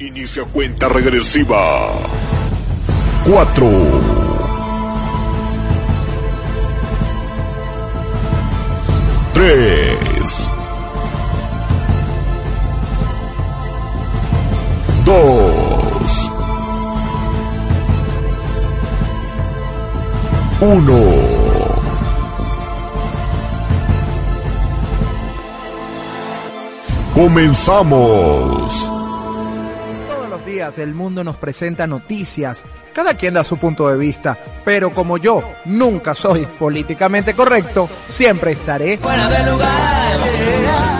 Inicia cuenta regresiva. 4. 3. 2. 1. Comenzamos. El mundo nos presenta noticias, cada quien da su punto de vista, pero como yo nunca soy políticamente correcto, siempre estaré fuera de lugar.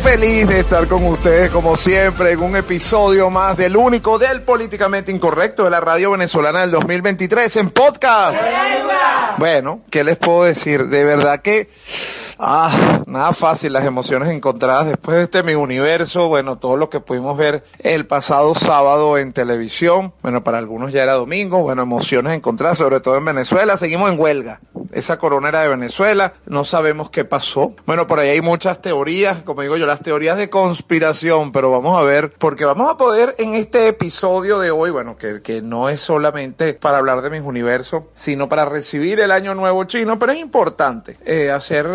Feliz de estar con ustedes como siempre en un episodio más del único del políticamente incorrecto de la radio venezolana del 2023 en podcast. Bueno, ¿qué les puedo decir? De verdad que Ah, nada fácil, las emociones encontradas después de este mi universo, bueno, todo lo que pudimos ver el pasado sábado en televisión, bueno, para algunos ya era domingo, bueno, emociones encontradas, sobre todo en Venezuela, seguimos en huelga. Esa corona era de Venezuela, no sabemos qué pasó. Bueno, por ahí hay muchas teorías, como digo yo, las teorías de conspiración, pero vamos a ver, porque vamos a poder en este episodio de hoy, bueno, que, que no es solamente para hablar de mis universos, sino para recibir el año nuevo chino, pero es importante eh, hacer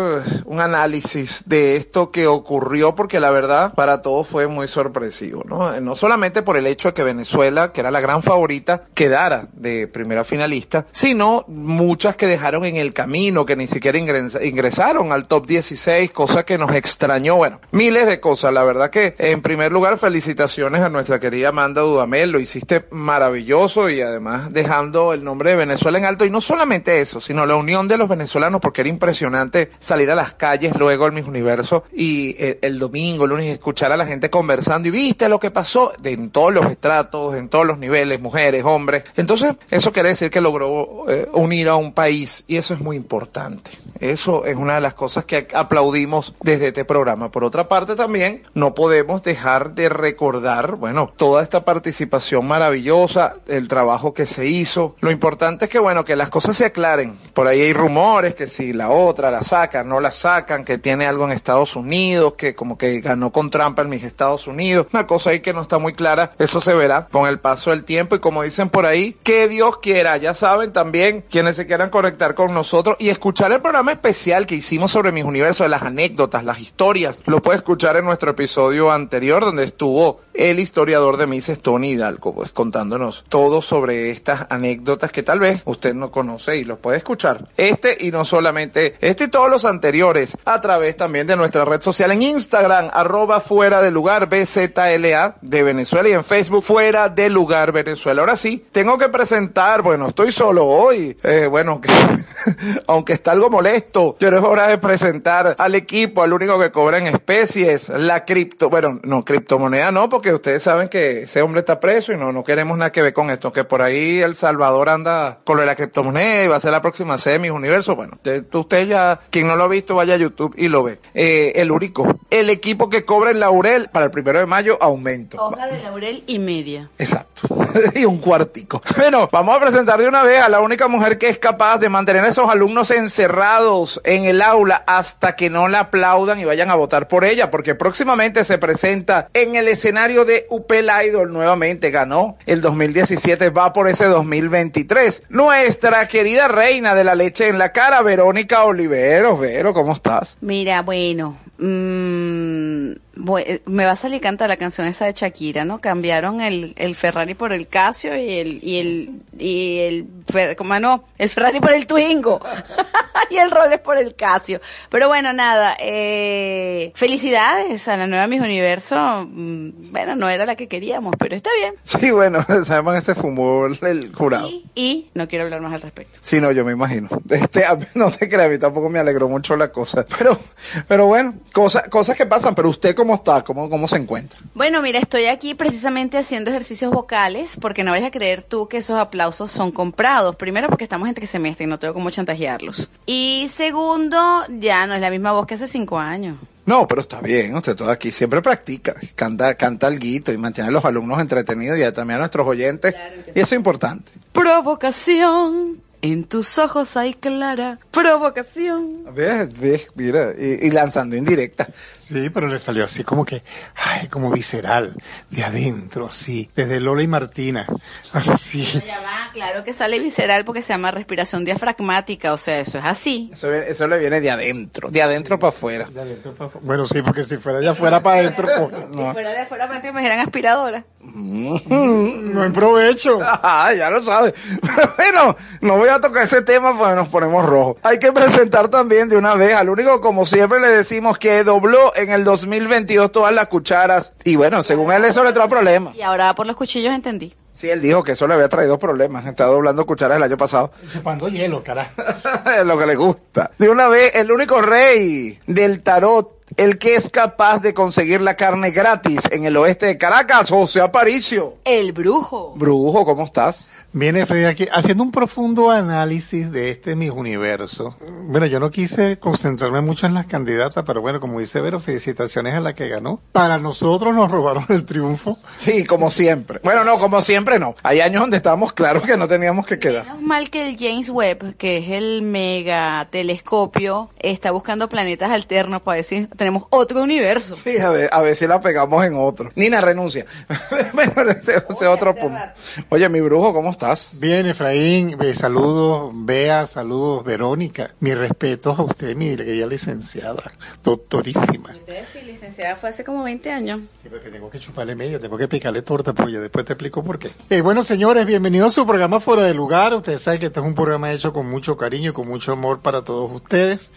un análisis de esto que ocurrió porque la verdad para todos fue muy sorpresivo, ¿no? No solamente por el hecho de que Venezuela, que era la gran favorita, quedara de primera finalista, sino muchas que dejaron en el camino, que ni siquiera ingresaron al top 16, cosa que nos extrañó, bueno, miles de cosas, la verdad que en primer lugar felicitaciones a nuestra querida Amanda Dudamel, lo hiciste maravilloso y además dejando el nombre de Venezuela en alto. Y no solamente eso, sino la unión de los venezolanos porque era impresionante salir a las calles luego en mis universos y el, el, domingo, el lunes, escuchar a la gente conversando y viste lo que pasó de, en todos los estratos, en todos los niveles, mujeres, hombres. Entonces, eso quiere decir que logró eh, unir a un país y eso es muy importante. Eso es una de las cosas que aplaudimos desde este programa. Por otra parte, también no podemos dejar de recordar, bueno, toda esta participación maravillosa, el trabajo que se hizo. Lo importante es que, bueno, que las cosas se aclaren. Por ahí hay rumores que si la otra la sacan, no la sacan, que tiene algo en Estados Unidos, que como que ganó con trampa en mis Estados Unidos. Una cosa ahí que no está muy clara. Eso se verá con el paso del tiempo y como dicen por ahí, que Dios quiera. Ya saben también quienes se quieran conectar con nosotros y escuchar el programa especial que hicimos sobre mis universos, las anécdotas, las historias. Lo puede escuchar en nuestro episodio anterior donde estuvo el historiador de Mises, Tony Hidalgo, pues contándonos todo sobre estas anécdotas que tal vez usted no conoce y los puede escuchar. Este y no solamente este y todos los anteriores a través también de nuestra red social en Instagram, arroba fuera de lugar BZLA de Venezuela y en Facebook fuera de lugar Venezuela. Ahora sí, tengo que presentar, bueno, estoy solo hoy, eh, bueno, que, aunque está algo molesto, pero es hora de presentar al equipo, al único que cobra en especies, la cripto, bueno, no, criptomoneda no, porque ustedes saben que ese hombre está preso y no, no queremos nada que ver con esto, que por ahí El Salvador anda con lo de la criptomoneda y va a ser la próxima semis universo, bueno, usted, usted ya, quien no lo ha visto, vaya a YouTube y lo ve. Eh, el Urico, el equipo que cobra el laurel para el primero de mayo, aumento. Hoja de laurel y media. Exacto. y un cuartico. Bueno, vamos a presentar de una vez a la única mujer que es capaz de mantener a esos alumnos encerrados en el aula hasta que no la aplaudan y vayan a votar por ella, porque próximamente se presenta en el escenario de Upel Idol nuevamente. Ganó el 2017, va por ese 2023. Nuestra querida reina de la leche en la cara, Verónica Oliveros. Vero, ¿cómo estás? Mira, bueno, mmm, me va a salir canta la canción esa de Shakira, ¿no? Cambiaron el, el Ferrari por el Casio y el, y el, y el, ¿cómo no? El Ferrari por el Twingo. y el Rolex por el Casio. Pero bueno, nada, eh, felicidades a la nueva Miss Universo. Mm, bueno, no era la que queríamos, pero está bien. Sí, bueno, sabemos que se fumó el jurado. Y, y, no quiero hablar más al respecto. Sí, no, yo me imagino. Este, no te creas, a mí tampoco me alegró mucho la cosa. Pero, pero bueno, cosas, cosas que pasan, pero ¿usted cómo está? ¿Cómo, cómo se encuentra? Bueno, mira, estoy aquí precisamente haciendo ejercicios vocales porque no vayas a creer tú que esos aplausos son comprados. Primero porque estamos entre semestre y no tengo cómo chantajearlos. Y segundo, ya no es la misma voz que hace cinco años. No, pero está bien, usted todo aquí siempre practica, canta, canta el guito y mantiene a los alumnos entretenidos y también a nuestros oyentes. y eso es importante. Provocación. En tus ojos hay clara provocación. ¿Ves? ¿Ves? Mira, y, y lanzando indirecta. Sí, pero le salió así como que, ay, como visceral, de adentro, así, desde Lola y Martina, así. Ya va, claro que sale visceral porque se llama respiración diafragmática, o sea, eso es así. Eso, viene- eso le viene de adentro, de adentro para afuera. De adentro para afuera. Bueno, sí, porque si fuera de afuera para adentro, pues, Si fuera de afuera, parece que me dijeran aspiradora. No en provecho. Ah, ya lo sabe. Pero bueno, no voy a tocar ese tema porque nos ponemos rojos. Hay que presentar también de una vez al único, como siempre le decimos, que dobló en el 2022 todas las cucharas. Y bueno, según él eso le trae problemas. Y ahora por los cuchillos entendí. Sí, él dijo que eso le había traído problemas. Está doblando cucharas el año pasado. Chupando hielo, carajo. Es lo que le gusta. De una vez, el único rey del tarot, el que es capaz de conseguir la carne gratis en el oeste de Caracas, José Aparicio. El brujo. Brujo, ¿cómo estás? Viene Freddy aquí haciendo un profundo análisis de este mis universo. Bueno, yo no quise concentrarme mucho en las candidatas, pero bueno, como dice Vero, felicitaciones a la que ganó. Para nosotros nos robaron el triunfo. Sí, como siempre. Bueno, no, como siempre no. Hay años donde estábamos claros que no teníamos que quedar. Menos mal que el James Webb, que es el mega telescopio, está buscando planetas alternos para decir, tenemos otro universo. Sí, a ver, a ver si la pegamos en otro. Nina renuncia. bueno, ese, ese es otro punto. rato. Oye, mi brujo, ¿cómo estás? Bien, Efraín, eh, saludos, Bea, saludos, Verónica. Mi respeto a usted, mi querida licenciada, doctorísima. Sí, licenciada, fue hace como 20 años. Sí, porque tengo que chuparle media, tengo que picarle torta, pues ya después te explico por qué. Eh, bueno, señores, bienvenidos a su programa Fuera de Lugar. Ustedes saben que este es un programa hecho con mucho cariño y con mucho amor para todos ustedes.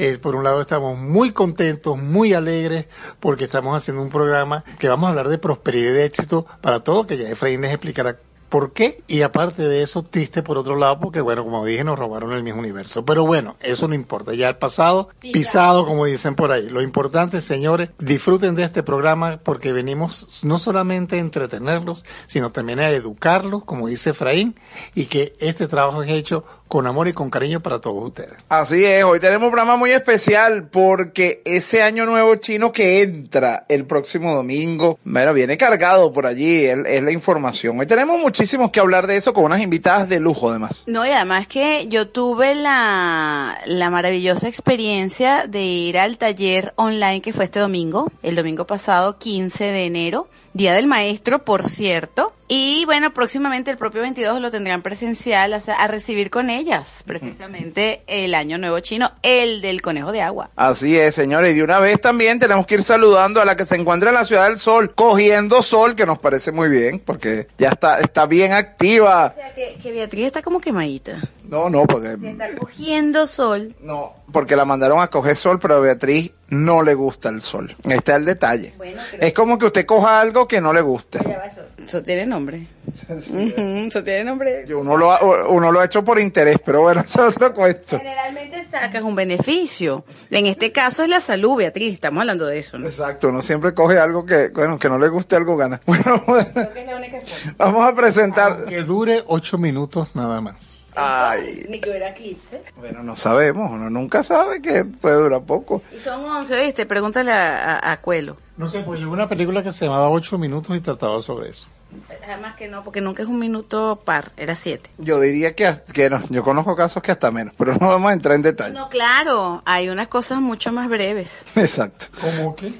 Eh, por un lado estamos muy contentos, muy alegres, porque estamos haciendo un programa que vamos a hablar de prosperidad y de éxito para todos, que ya Efraín les explicará ¿Por qué? Y aparte de eso, triste por otro lado, porque bueno, como dije, nos robaron el mismo universo. Pero bueno, eso no importa. Ya el pasado, pisado, como dicen por ahí. Lo importante, señores, disfruten de este programa porque venimos no solamente a entretenerlos, sino también a educarlos, como dice Efraín, y que este trabajo es hecho con amor y con cariño para todos ustedes. Así es, hoy tenemos un programa muy especial porque ese año nuevo chino que entra el próximo domingo, bueno, viene cargado por allí, es, es la información. Hoy tenemos muchísimos que hablar de eso con unas invitadas de lujo además. No, y además que yo tuve la, la maravillosa experiencia de ir al taller online que fue este domingo, el domingo pasado, 15 de enero, Día del Maestro, por cierto. Y bueno, próximamente el propio 22 lo tendrán presencial, o sea, a recibir con ellas, precisamente el Año Nuevo Chino, el del Conejo de Agua. Así es, señores, y de una vez también tenemos que ir saludando a la que se encuentra en la Ciudad del Sol, cogiendo sol, que nos parece muy bien, porque ya está, está bien activa. O sea, que, que Beatriz está como quemadita. No, no, porque... Se está cogiendo sol. No, porque la mandaron a coger sol, pero a Beatriz no le gusta el sol. Este es el detalle. Bueno, es como que usted coja algo que no le va, Eso, eso tiene nombre. Eso tiene nombre. Uno lo, ha, uno lo ha hecho por interés, pero bueno, eso es otro cuento. Generalmente sacas un beneficio. En este caso es la salud, Beatriz. Estamos hablando de eso, ¿no? Exacto, uno siempre coge algo que, bueno, que no le guste, algo gana. Bueno, Creo que es la única vamos a presentar. Que dure ocho minutos nada más. Ay, Ni que hubiera eclipse. bueno, no sabemos, uno nunca sabe que puede durar poco. Y son 11, ¿viste? Pregúntale a, a, a Cuelo. No sé, pues yo una película que se llamaba Ocho Minutos y trataba sobre eso. Además que no, porque nunca es un minuto par, era siete. Yo diría que, que no, yo conozco casos que hasta menos, pero no vamos a entrar en detalle. No, claro, hay unas cosas mucho más breves. Exacto. ¿Cómo qué?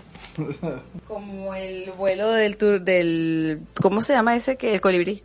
Como el vuelo del tour, del... ¿Cómo se llama ese que el colibrí?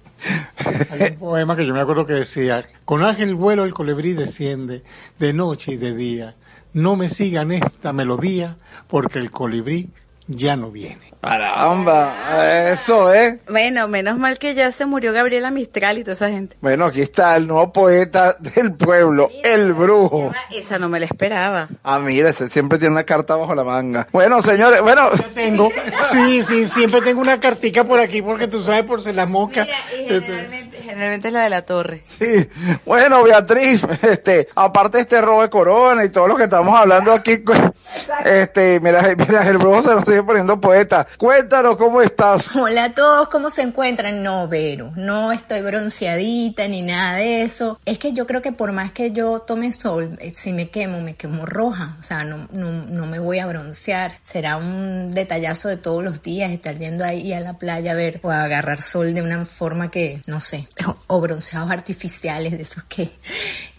Hay un poema que yo me acuerdo que decía, con ángel vuelo el colibrí desciende, de noche y de día. No me sigan esta melodía, porque el colibrí ya no viene. Caramba, eso es. Bueno, menos mal que ya se murió Gabriela Mistral y toda esa gente. Bueno, aquí está el nuevo poeta del pueblo, el brujo. Esa no me la esperaba. Ah, mira, ese siempre tiene una carta bajo la manga. Bueno, señores, bueno, Tengo, sí, sí, siempre tengo una cartica por aquí, porque tú sabes, por si la mosca. Mira, y generalmente, generalmente es la de la torre. sí. Bueno, Beatriz, este, aparte de este robo de corona y todo lo que estamos hablando aquí, Este, mira, mira, el brujo se nos sigue poniendo poeta. Cuéntanos cómo estás. Hola a todos, ¿cómo se encuentran? No, Vero, no estoy bronceadita ni nada de eso. Es que yo creo que por más que yo tome sol, eh, si me quemo, me quemo roja. O sea, no, no, no me voy a broncear. Será un detallazo de todos los días estar yendo ahí a la playa a ver o agarrar sol de una forma que, no sé, o bronceados artificiales de esos que,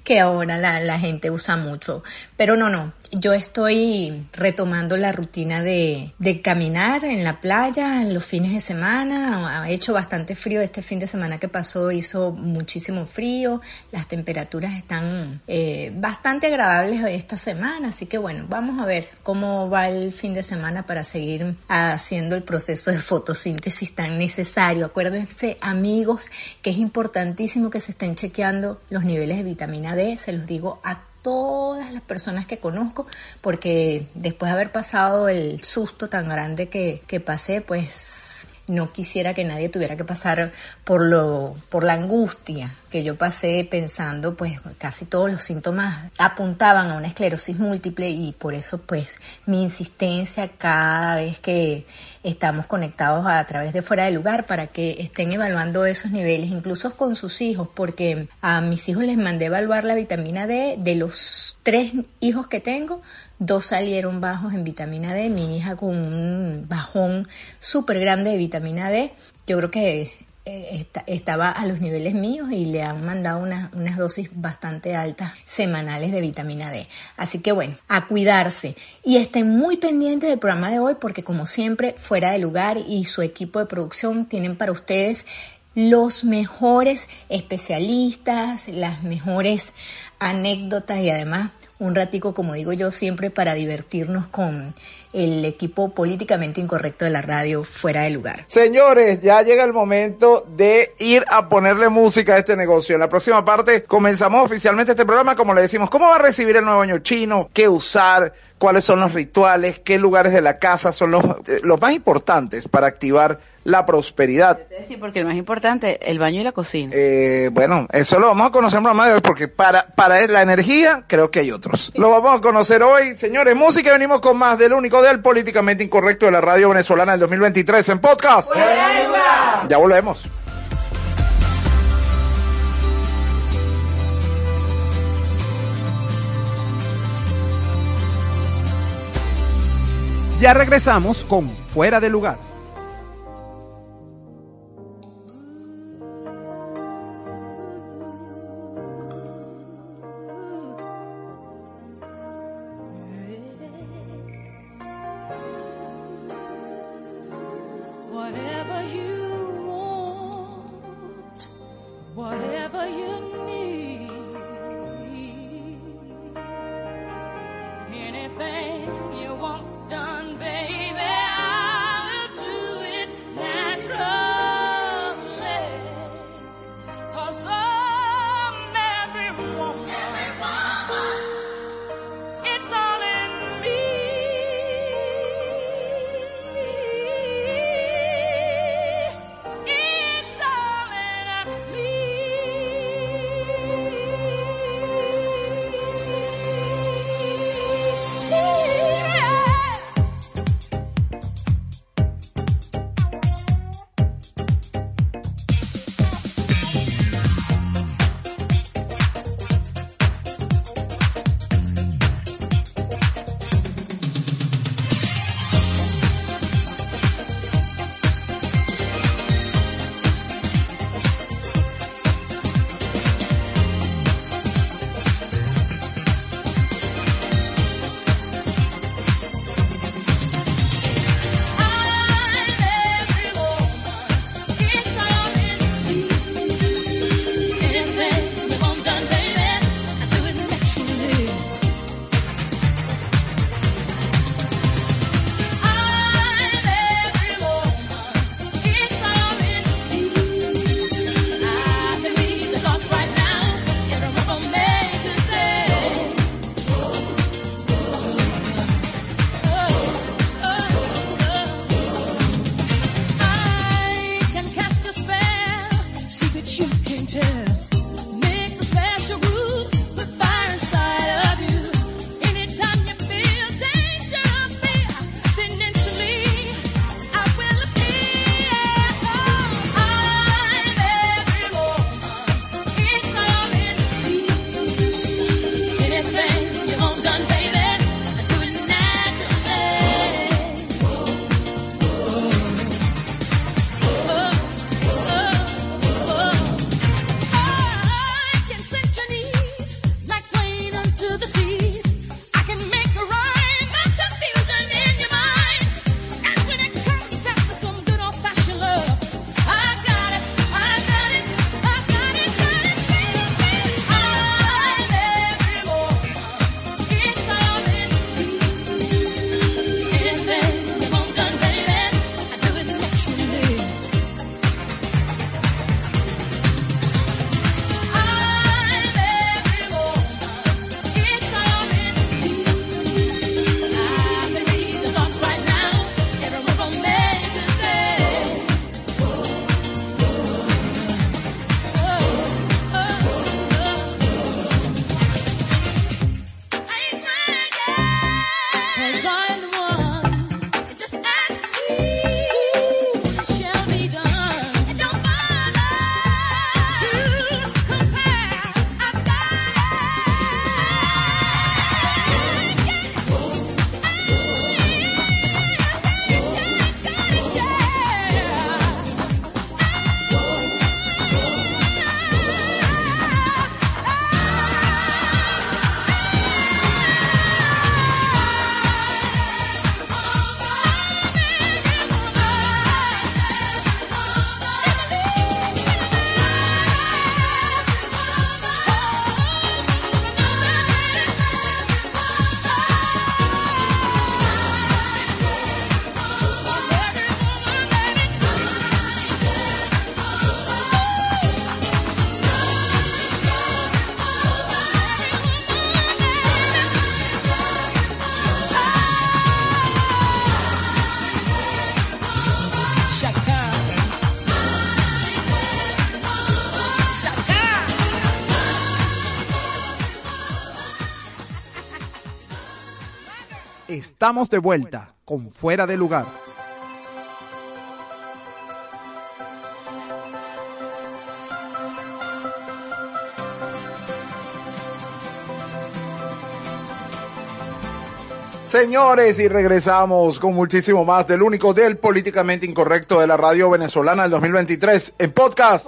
que ahora la, la, gente usa mucho. Pero no, no, yo estoy retomando la rutina de, de, caminar en la playa en los fines de semana. Ha hecho bastante frío este fin de semana que pasó, hizo muchísimo frío. Las temperaturas están eh, bastante agradables esta semana, así que bueno, vamos a ver cómo va el fin de semana para seguir haciendo el proceso de fotosíntesis tan necesario. Acuérdense, amigos, que es importantísimo que se estén chequeando los niveles de vitamina D, se los digo a todas las personas que conozco, porque después de haber pasado el susto tan grande que, que pasé, pues no quisiera que nadie tuviera que pasar por lo por la angustia que yo pasé pensando pues casi todos los síntomas apuntaban a una esclerosis múltiple y por eso pues mi insistencia cada vez que estamos conectados a, través de fuera de lugar para que estén evaluando esos niveles incluso con sus hijos porque a mis hijos les mandé evaluar la vitamina D. De los tres hijos que tengo dos salieron bajos en vitamina D, mi hija con un bajón súper grande de vitamina D, yo creo que eh, estaba a los niveles míos y le han mandado unas dosis bastante altas semanales de vitamina D. Así que bueno, a cuidarse y estén muy pendientes del programa de hoy porque como siempre, fuera de lugar y su equipo de producción tienen para ustedes los mejores especialistas, las mejores anécdotas y además un ratico, como digo yo, siempre para divertirnos con el equipo políticamente incorrecto de la radio fuera de lugar. Señores, ya llega el momento de ir a ponerle música a este negocio. En la próxima parte comenzamos oficialmente este programa, como le decimos, cómo va a recibir el nuevo año chino, qué usar, cuáles son los rituales, qué lugares de la casa son los, eh, los más importantes para activar la prosperidad. Sí, porque el más importante, el baño y la cocina. Eh, bueno, eso lo vamos a conocer programa de hoy, porque para, para la energía creo que hay otros. Lo vamos a conocer hoy. Señores, música, venimos con más del único del políticamente incorrecto de la radio venezolana del 2023 en podcast. Ya volvemos. Ya regresamos con Fuera de Lugar. Estamos de vuelta con Fuera de Lugar. Señores, y regresamos con muchísimo más del único del políticamente incorrecto de la radio venezolana del 2023 en podcast.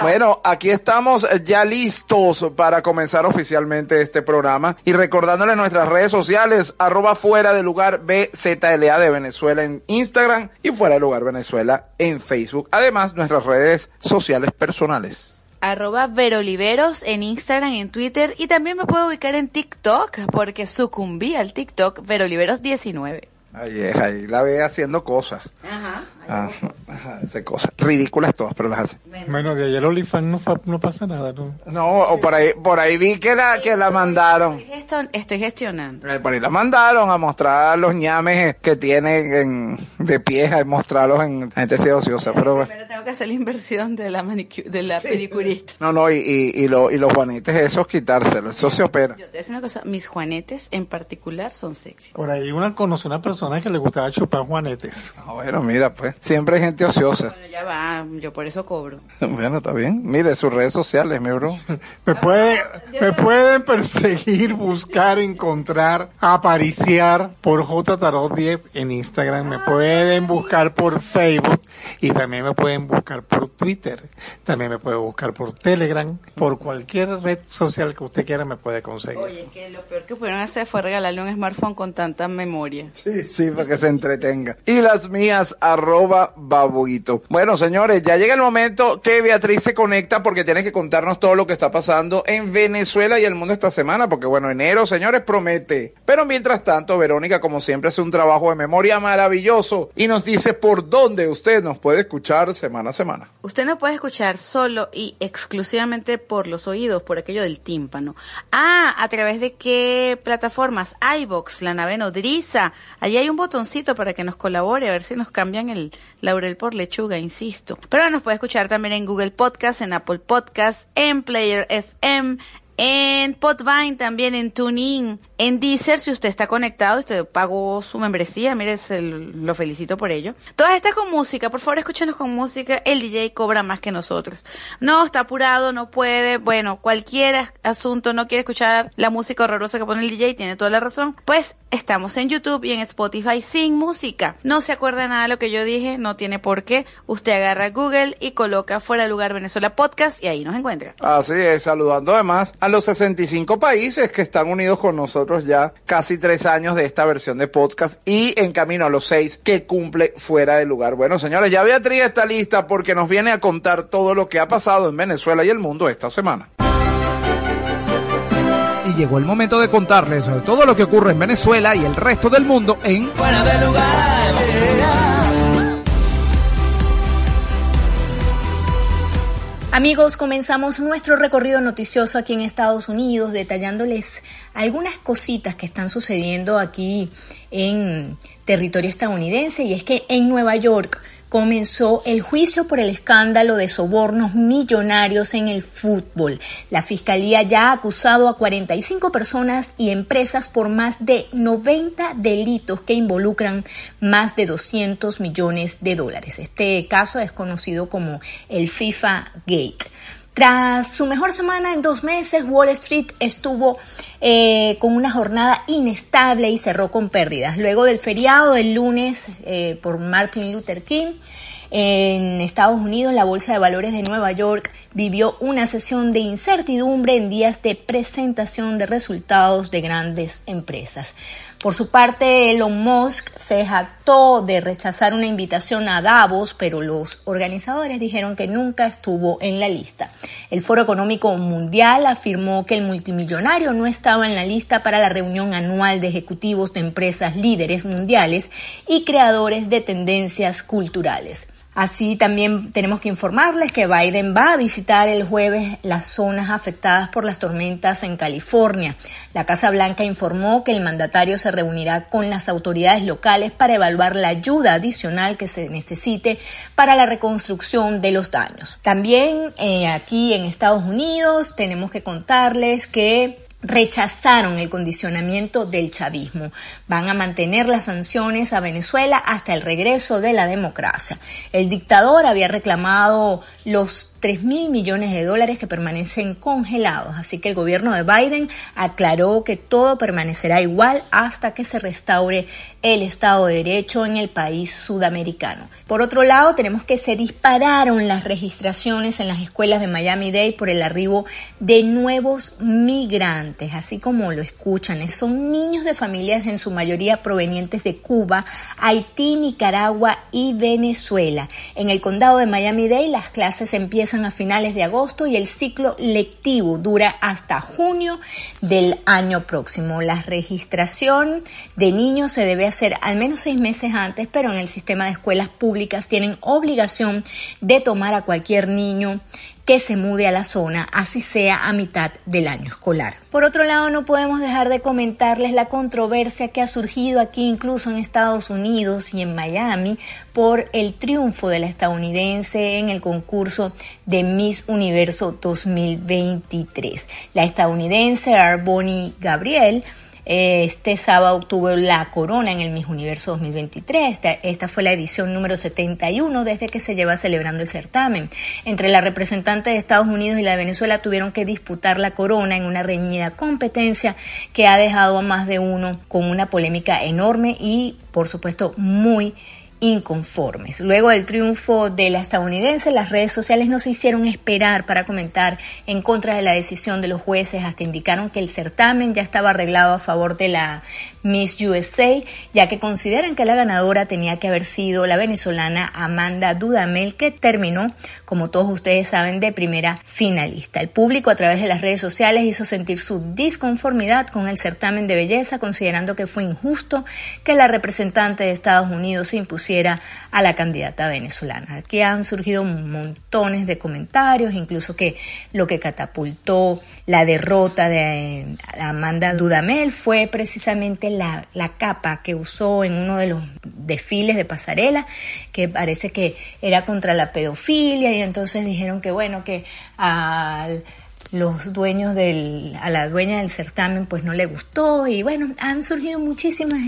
Bueno, aquí estamos ya listos para comenzar oficialmente este programa y recordándole nuestras redes sociales, arroba fuera de lugar BZLA de Venezuela en Instagram y fuera de lugar Venezuela en Facebook. Además, nuestras redes sociales personales arroba veroliveros en Instagram, en Twitter y también me puedo ubicar en TikTok porque sucumbí al TikTok veroliveros19. Ahí es, ahí la ve haciendo cosas. Ajá. Ah, ajá, hace cosas ridículas todas, pero las hace. Bueno, de ayer OnlyFans no, fa- no pasa nada, ¿no? No, o por ahí, por ahí vi que la, que la mandaron. Esto estoy gestionando. Eh, Por ahí la mandaron a mostrar los ñames que tienen en, de pie, a mostrarlos en gente así ociosa, pero bueno. Pero tengo que hacer la inversión de la manicu- de la pedicurista. No, no, y, y, y, lo- y los juanetes esos quitárselo, eso se opera. Yo te voy a decir una cosa, mis juanetes en particular son sexy. Por ahí una conoce una persona que le gustaba chupar juanetes. Ah, bueno, mira, pues, siempre hay gente ociosa. Bueno, ya va, yo por eso cobro. Bueno, está bien. Mire sus redes sociales, mi bro. Me, puede, me pueden perseguir, buscar, encontrar, apariciar por J Tarot 10 en Instagram. Me pueden buscar por Facebook y también me pueden buscar por Twitter. También me pueden buscar por Telegram. Por cualquier red social que usted quiera me puede conseguir. Oye, que lo peor que pudieron hacer fue regalarle un smartphone con tanta memoria. Sí, sí, para que se entretenga. Y las mías, arroba babuito. Bueno, señores, ya llega el momento que Beatriz se conecta porque tiene que contarnos todo lo que está pasando en Venezuela y el mundo esta semana, porque bueno, enero, señores, promete. Pero mientras tanto, Verónica, como siempre, hace un trabajo de memoria maravilloso y nos dice por dónde usted nos puede escuchar semana a semana. Usted no puede escuchar solo y exclusivamente por los oídos, por aquello del tímpano. Ah, ¿a través de qué plataformas? iBox, la nave nodriza. Allí hay un botoncito para que nos colabore, a ver si nos cambian el laurel por lechuga, insisto. Pero nos puede escuchar también en Google Podcast, en Apple Podcast, en Player FM, en Podvine, también en TuneIn, en Deezer, si usted está conectado, usted pagó su membresía, mire, se lo felicito por ello. Todas estas con música, por favor escúchenos con música, el DJ cobra más que nosotros. No, está apurado, no puede, bueno, cualquier as- asunto, no quiere escuchar la música horrorosa que pone el DJ, tiene toda la razón. Pues estamos en YouTube y en Spotify sin música. No se acuerda nada de lo que yo dije, no tiene por qué. Usted agarra Google y coloca fuera lugar Venezuela Podcast y ahí nos encuentra. Así es, saludando además a los 65 países que están unidos con nosotros ya casi tres años de esta versión de podcast y en camino a los seis que cumple fuera de lugar. Bueno, señores, ya Beatriz está lista porque nos viene a contar todo lo que ha pasado en Venezuela y el mundo esta semana. Y llegó el momento de contarles sobre todo lo que ocurre en Venezuela y el resto del mundo en Fuera de lugar. Amigos, comenzamos nuestro recorrido noticioso aquí en Estados Unidos, detallándoles algunas cositas que están sucediendo aquí en territorio estadounidense y es que en Nueva York comenzó el juicio por el escándalo de sobornos millonarios en el fútbol. La fiscalía ya ha acusado a 45 personas y empresas por más de 90 delitos que involucran más de 200 millones de dólares. Este caso es conocido como el FIFA Gate. Tras su mejor semana en dos meses, Wall Street estuvo eh, con una jornada inestable y cerró con pérdidas. Luego del feriado del lunes eh, por Martin Luther King, en Estados Unidos, la Bolsa de Valores de Nueva York vivió una sesión de incertidumbre en días de presentación de resultados de grandes empresas. Por su parte, Elon Musk se jactó de rechazar una invitación a Davos, pero los organizadores dijeron que nunca estuvo en la lista. El Foro Económico Mundial afirmó que el multimillonario no estaba en la lista para la reunión anual de ejecutivos de empresas líderes mundiales y creadores de tendencias culturales. Así también tenemos que informarles que Biden va a visitar el jueves las zonas afectadas por las tormentas en California. La Casa Blanca informó que el mandatario se reunirá con las autoridades locales para evaluar la ayuda adicional que se necesite para la reconstrucción de los daños. También eh, aquí en Estados Unidos tenemos que contarles que rechazaron el condicionamiento del chavismo. Van a mantener las sanciones a Venezuela hasta el regreso de la democracia. El dictador había reclamado los 3 mil millones de dólares que permanecen congelados, así que el gobierno de Biden aclaró que todo permanecerá igual hasta que se restaure el Estado de Derecho en el país sudamericano. Por otro lado, tenemos que se dispararon las registraciones en las escuelas de Miami-Dade por el arribo de nuevos migrantes así como lo escuchan, son niños de familias en su mayoría provenientes de Cuba, Haití, Nicaragua y Venezuela. En el condado de Miami-Dade las clases empiezan a finales de agosto y el ciclo lectivo dura hasta junio del año próximo. La registración de niños se debe hacer al menos seis meses antes, pero en el sistema de escuelas públicas tienen obligación de tomar a cualquier niño que se mude a la zona, así sea a mitad del año escolar. Por otro lado, no podemos dejar de comentarles la controversia que ha surgido aquí incluso en Estados Unidos y en Miami por el triunfo de la estadounidense en el concurso de Miss Universo 2023. La estadounidense Arboni Gabriel este sábado obtuvo la corona en el Miss Universo 2023. Esta, fue la edición número 71 desde que se lleva celebrando el certamen. Entre la representante de Estados Unidos y la de Venezuela tuvieron que disputar la corona en una reñida competencia que ha dejado a más de uno con una polémica enorme y, por supuesto, muy inconformes. Luego del triunfo de la estadounidense, las redes sociales no se hicieron esperar para comentar en contra de la decisión de los jueces, hasta indicaron que el certamen ya estaba arreglado a favor de la Miss USA, ya que consideran que la ganadora tenía que haber sido la venezolana Amanda Dudamel, que terminó, como todos ustedes saben, de primera finalista. El público a través de las redes sociales hizo sentir su disconformidad con el certamen de belleza, considerando que fue injusto que la representante de Estados Unidos se impusiera a la candidata venezolana. Aquí han surgido montones de comentarios, incluso que lo que catapultó la derrota de Amanda Dudamel fue precisamente la, la capa que usó en uno de los desfiles de pasarela, que parece que era contra la pedofilia y entonces dijeron que bueno, que al los dueños del, a la dueña del certamen pues no le gustó y bueno, han surgido muchísimas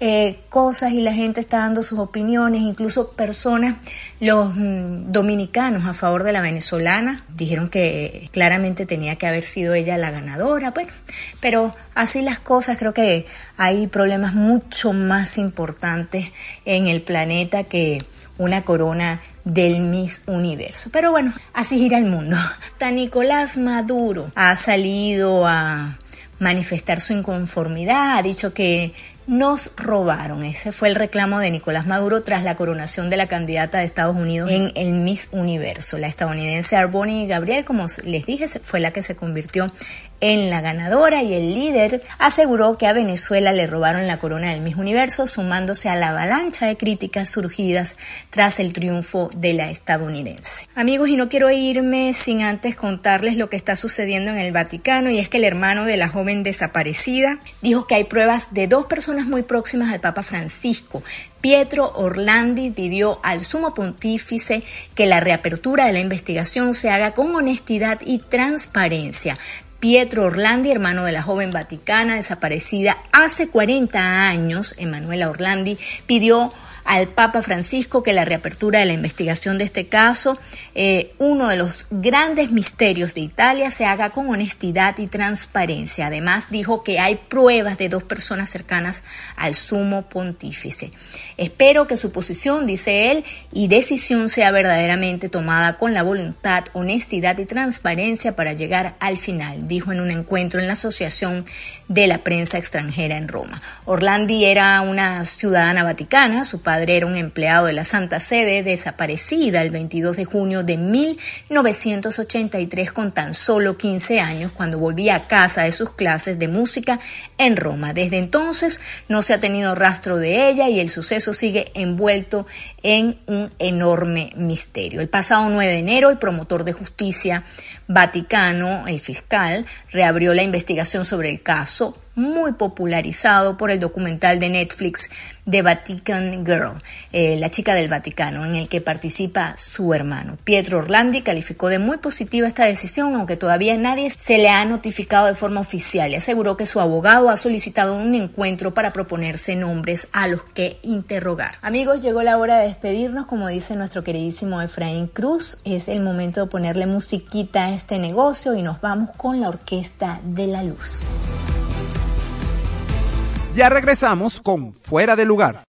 eh, cosas y la gente está dando sus opiniones, incluso personas, los mm, dominicanos a favor de la venezolana, dijeron que claramente tenía que haber sido ella la ganadora, bueno, pero así las cosas, creo que hay problemas mucho más importantes en el planeta que una corona del Miss Universo. Pero bueno, así gira el mundo. Hasta Nicolás Maduro ha salido a manifestar su inconformidad, ha dicho que nos robaron. Ese fue el reclamo de Nicolás Maduro tras la coronación de la candidata de Estados Unidos en el Miss Universo. La estadounidense Arboni Gabriel, como les dije, fue la que se convirtió en la ganadora y el líder aseguró que a Venezuela le robaron la corona del Miss Universo, sumándose a la avalancha de críticas surgidas tras el triunfo de la estadounidense. Amigos, y no quiero irme sin antes contarles lo que está sucediendo en el Vaticano y es que el hermano de la joven desaparecida dijo que hay pruebas de dos personas muy próximas al Papa Francisco Pietro Orlandi pidió al sumo pontífice que la reapertura de la investigación se haga con honestidad y transparencia, Pietro Orlandi, hermano de la joven vaticana desaparecida hace 40 años, Emanuela Orlandi, pidió al Papa Francisco que la reapertura de la investigación de este caso, eh, uno de los grandes misterios de Italia, se haga con honestidad y transparencia. Además, dijo que hay pruebas de dos personas cercanas al sumo pontífice. Espero que su posición, dice él, y decisión sea verdaderamente tomada con la voluntad, honestidad y transparencia para llegar al final, dijo en un encuentro en la Asociación de la Prensa Extranjera en Roma. Orlandi era una ciudadana vaticana, su padre padre un empleado de la Santa Sede, desaparecida el 22 de junio de 1983 con tan solo 15 años cuando volvía a casa de sus clases de música en Roma. Desde entonces no se ha tenido rastro de ella y el suceso sigue envuelto en un enorme misterio. El pasado 9 de enero, el promotor de justicia Vaticano, el fiscal, reabrió la investigación sobre el caso muy popularizado por el documental de Netflix The Vatican Girl, eh, la chica del Vaticano, en el que participa su hermano. Pietro Orlandi calificó de muy positiva esta decisión, aunque todavía nadie se le ha notificado de forma oficial y aseguró que su abogado ha solicitado un encuentro para proponerse nombres a los que interrogar. Amigos, llegó la hora de despedirnos, como dice nuestro queridísimo Efraín Cruz. Es el momento de ponerle musiquita a este negocio y nos vamos con la Orquesta de la Luz. Ya regresamos con Fuera de lugar.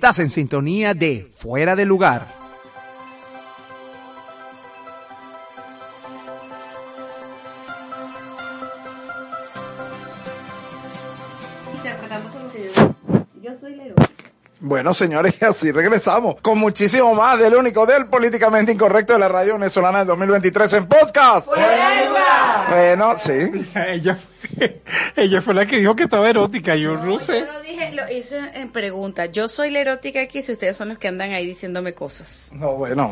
Estás en sintonía de Fuera de Lugar. Bueno, señores, así regresamos con muchísimo más del único del políticamente incorrecto de la radio venezolana del 2023 en podcast. Bueno, sí. ella, fue, ella fue la que dijo que estaba erótica, yo no, sé. En pregunta. Yo soy la erótica aquí si ustedes son los que andan ahí diciéndome cosas. No, bueno,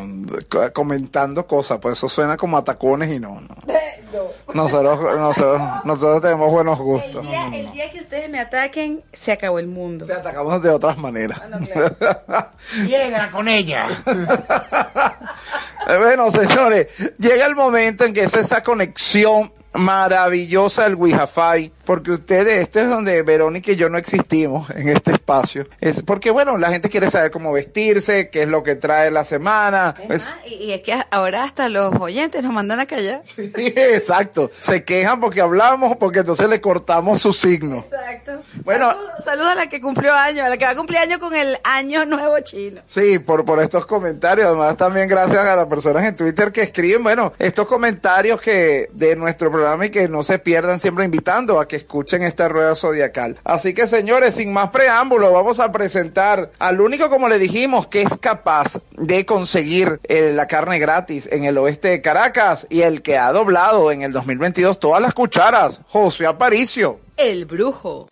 co- comentando cosas, pues eso suena como a tacones y no, no. Nosotros, nosotros, nosotros tenemos buenos gustos. El día, el día que ustedes me ataquen, se acabó el mundo. Te atacamos de otras maneras. claro. Llega con ella. bueno, señores, llega el momento en que es esa conexión maravillosa del Wi-Fi, porque ustedes, este es donde Verónica y yo no existimos en este espacio. Es porque, bueno, la gente quiere saber cómo vestirse, qué es lo que trae la semana. Es Es- más, y, es que ahora hasta los oyentes nos mandan a callar. Sí, exacto. Se quejan porque hablamos, porque entonces le cortamos su signo. Exacto. Bueno. Saludos saludo a la que cumplió años, a la que va a cumplir años con el año nuevo chino. Sí, por, por estos comentarios. Además, también gracias a las personas en Twitter que escriben, bueno, estos comentarios que de nuestro y que no se pierdan, siempre invitando a que escuchen esta rueda zodiacal. Así que, señores, sin más preámbulo, vamos a presentar al único, como le dijimos, que es capaz de conseguir eh, la carne gratis en el oeste de Caracas y el que ha doblado en el 2022 todas las cucharas, José Aparicio. El brujo.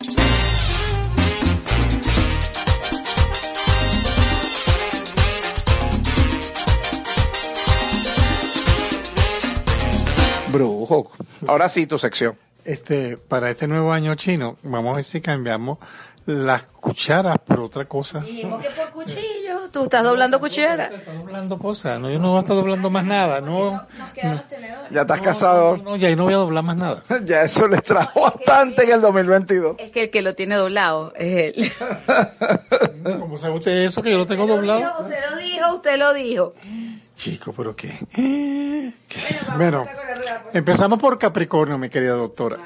Brujo. Ahora sí, tu sección. Este, para este nuevo año chino, vamos a ver si cambiamos las cucharas por otra cosa. Dijimos que por cuchillo. Tú estás doblando cuchara. Está doblando cosas, no, yo no voy a estar doblando más nada, no. Nos quedan los tenedores. Ya estás No, casado. No, ya ahí no voy a doblar más nada. Ya eso les trajo bastante en el 2022. Es que el que lo tiene doblado es él. ¿Cómo sabe usted eso que yo lo tengo doblado? Usted lo dijo, usted lo dijo. Chico, pero qué. Bueno, empezamos por Capricornio, mi querida doctora.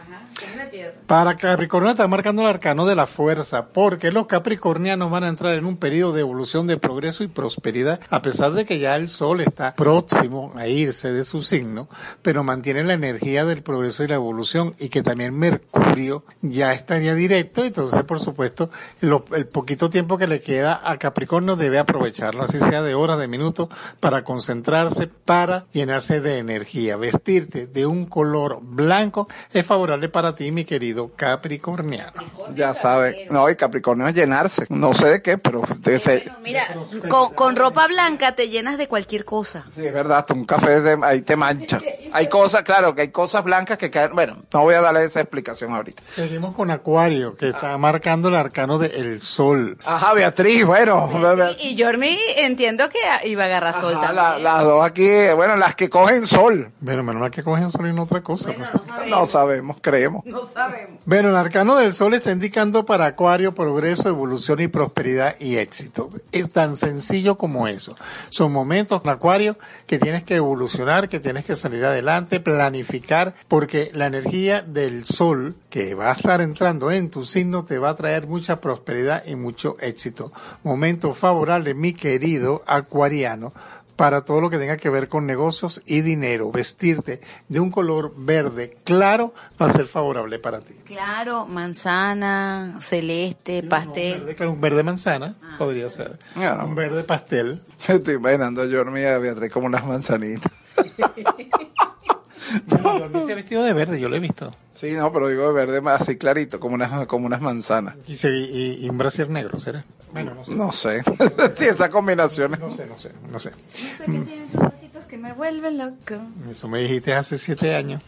Para Capricornio está marcando el arcano de la fuerza, porque los capricornianos van a entrar en un periodo de evolución de progreso y prosperidad, a pesar de que ya el sol está próximo a irse de su signo, pero mantiene la energía del progreso y la evolución, y que también Mercurio ya estaría directo, entonces por supuesto el poquito tiempo que le queda a Capricornio debe aprovecharlo, así sea de horas, de minutos, para concentrarse, para llenarse de energía. Vestirte de un color blanco es favorable para ti, mi querido Capricorniano. Ya sabe. No, y Capricornio es llenarse. No sé de qué, pero de ese- Mira, con, con ropa blanca te llenas de cualquier cosa. sí, es verdad, hasta un café de, ahí te mancha. Hay cosas, claro, que hay cosas blancas que caen. Bueno, no voy a darle esa explicación ahorita. Seguimos con Acuario, que está marcando el arcano del sol. Ajá, Beatriz, bueno. Y, y Jormi entiendo que iba a agarrar sol Ajá, también. la- las dos aquí, bueno, las que cogen sol. Bueno, menos mal que cogen sol y no otra cosa. pues. No sabemos, creemos. No sabemos. Bueno, el arcano del sol está indicando para Acuario progreso, evolución y prosperidad y éxito. Es tan sencillo como eso. Son momentos, Acuario, que tienes que evolucionar, que tienes que salir adelante, planificar, porque la energía del sol que va a estar entrando en tu signo te va a traer mucha prosperidad y mucho éxito. Momento favorable, mi querido acuariano para todo lo que tenga que ver con negocios y dinero. Vestirte de un color verde claro va a ser favorable para ti. Claro, manzana, celeste, pastel. Verde, claro, un verde manzana podría ser. Ah. Un verde pastel. Estoy imaginando a Jormi y a Beatriz como unas manzanitas. Se ha vestido de verde, yo lo he visto. Sí, no, pero digo de verde más así clarito, como unas, como unas manzanas. Y, se- y- y un brasier negro, ¿será? Bueno, no sé. No sé. sí, esas combinaciones. No sé, no sé, no sé. No sé qué tienen tus ojitos que me vuelven loco. Eso me dijiste hace siete años,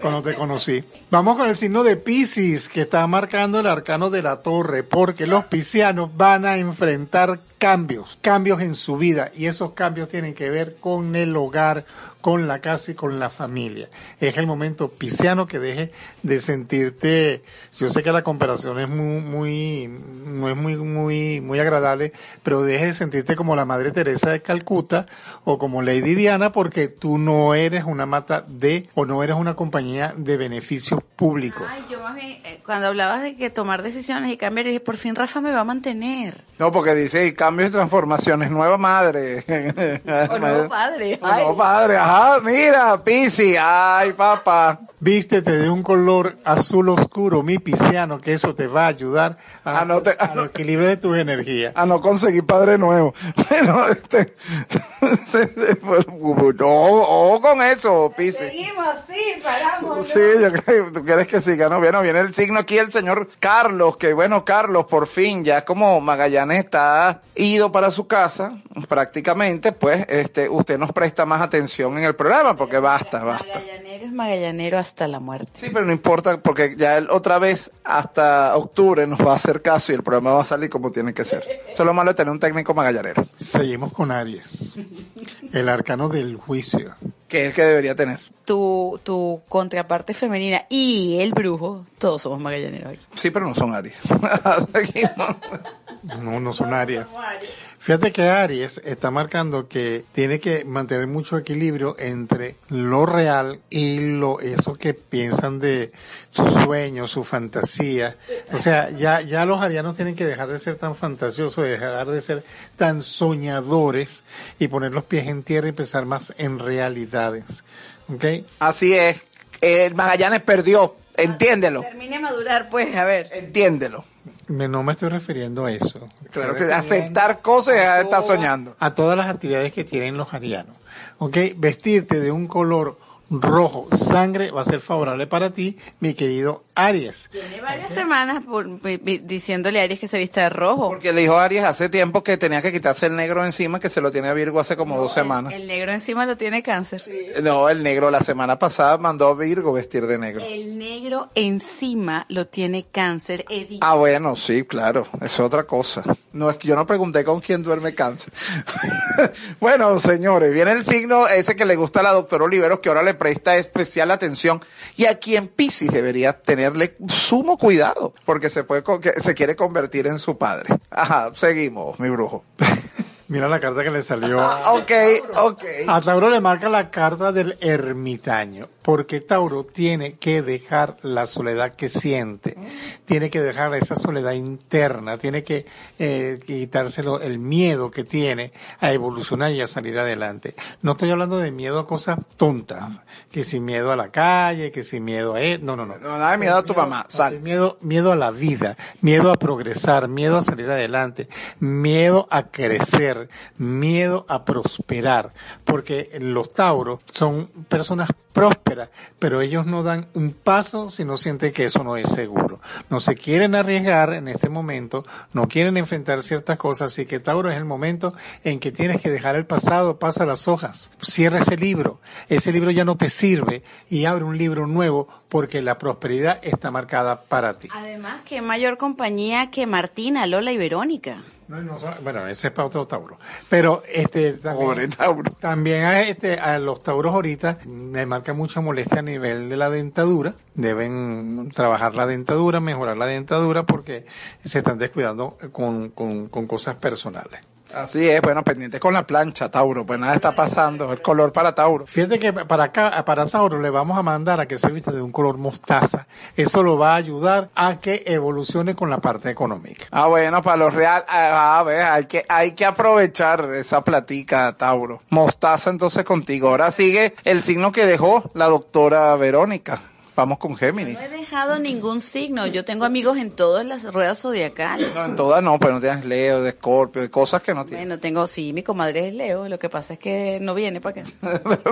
cuando te conocí. Vamos con el signo de Pisces, que está marcando el arcano de la torre, porque los piscianos van a enfrentar cambios, cambios en su vida, y esos cambios tienen que ver con el hogar, con la casa y con la familia. Es el momento pisciano que deje de sentirte, yo sé que la comparación es muy, muy, no es muy, muy, muy agradable, pero deje de sentirte como la Madre Teresa de Calcuta o como Lady Diana porque tú no eres una mata de o no eres una compañía de beneficios públicos. Ay, yo más bien, eh, cuando hablabas de que tomar decisiones y cambiar, dije, por fin Rafa me va a mantener. No, porque dice, y cambios y transformaciones, nueva madre. O nuevo padre. O nuevo padre, ajá, mira, Pisi, ay, papá. Vístete de un color azul oscuro, mi pisciano, que eso te va a ayudar a, Ah, no te- al equilibrio de tus energías. A no conseguir padre nuevo. Bueno, este, se- se- o, o con eso, Pisi. Seguimos, sí, paramos. Sí, yo creo- tú quieres que siga, ¿no? Bueno, viene el signo aquí el señor Carlos, que bueno, Carlos, por fin, ya como Magallanes está ido para su casa, prácticamente, pues, este, usted nos presta más atención en el programa, porque basta, basta. Magallanero es magallanero hasta la muerte. Sí, pero no importa, porque ya él otra vez, hasta octubre, nos va a hacer caso y el programa va a salir como tiene que ser. Eso es lo malo de tener un técnico magallanero, Seguimos con Aries, el arcano del juicio. Que es el que debería tener. Tu, tu contraparte femenina y el brujo, todos somos magallaneros aquí. Sí, pero no son Aries. No, no son Aries. Fíjate que Aries está marcando que tiene que mantener mucho equilibrio entre lo real y lo eso que piensan de sus sueños, su fantasía. O sea, ya ya los arianos tienen que dejar de ser tan fantasiosos, dejar de ser tan soñadores y poner los pies en tierra y pensar más en realidades. ¿Ok? Así es. El Magallanes perdió. Entiéndelo. Termine de madurar, pues, a ver. Entiéndelo. Me- no me estoy refiriendo a eso. Claro Estoy que aceptar cosas y dejar de estar soñando. a todas las actividades que tienen los arianos. ¿Ok? Vestirte de un color rojo sangre va a ser favorable para ti, mi querido Aries. Tiene varias semanas por- diciéndole a Aries que se vista de rojo. Porque le dijo a Aries hace tiempo que tenía que quitarse el negro encima, que se lo tiene a Virgo hace como dos semanas. El negro encima lo tiene cáncer. No, el negro la semana pasada mandó a Virgo vestir de negro. El negro encima lo tiene cáncer. Edith. Ah, bueno, sí, claro, es otra cosa. No es que yo no pregunté con quién duerme cáncer. bueno, señores, viene el signo ese que le gusta a la doctora Oliveros, que ahora le presta especial atención y a quien Piscis debería tenerle sumo cuidado, porque se puede, se quiere convertir en su padre. Ajá, seguimos, mi brujo. Mira la carta que le salió. Ah, ok, ok. A Tauro le marca la carta del ermitaño, porque Tauro tiene que dejar la soledad que siente, tiene que dejar esa soledad interna, tiene que eh, quitárselo el miedo que tiene a evolucionar y a salir adelante. No estoy hablando de miedo a cosas tontas, que sin miedo a la calle, que sin miedo a... e- No, no, no. No, nada de miedo a tu mamá, sal. Miedo, miedo a la vida, miedo a progresar, miedo a salir adelante, miedo a crecer, miedo a prosperar, porque los Tauros son personas prósperas, pero ellos no dan un paso si no sienten que eso no es seguro. No se quieren arriesgar en este momento, no quieren enfrentar ciertas cosas, así que Tauro es el momento en que tienes que dejar el pasado, pasa las hojas, cierra ese libro, ese libro ya no te sirve y abre un libro nuevo porque la prosperidad está marcada para ti. Además, que mayor compañía que Martina, Lola y Verónica. No, no, bueno, ese es para otro Tauro. Pero este también, Pobre Tauro. también a, este, a los Tauros ahorita me marca mucha molestia a nivel de la dentadura. Deben trabajar la dentadura, mejorar la dentadura porque se están descuidando con, con, con cosas personales. Así es, bueno, pendientes con la plancha, Tauro, pues nada está pasando, el color para Tauro. Fíjate que para acá, para Tauro le vamos a mandar a que se vista de un color mostaza. Eso lo va a ayudar a que evolucione con la parte económica. Ah, bueno, para los real, ah, a ver, hay que, hay que aprovechar esa platica, Tauro. Mostaza entonces contigo. Ahora sigue el signo que dejó la doctora Verónica. Vamos con No he Géminis. dejado ningún signo. Yo tengo amigos en todas las ruedas zodiacales. No, en todas no, pero no tienes Leo, de Escorpio, de cosas que no tienes. Bueno, tengo, sí, mi comadre es Leo. Lo que pasa es que no viene para acá.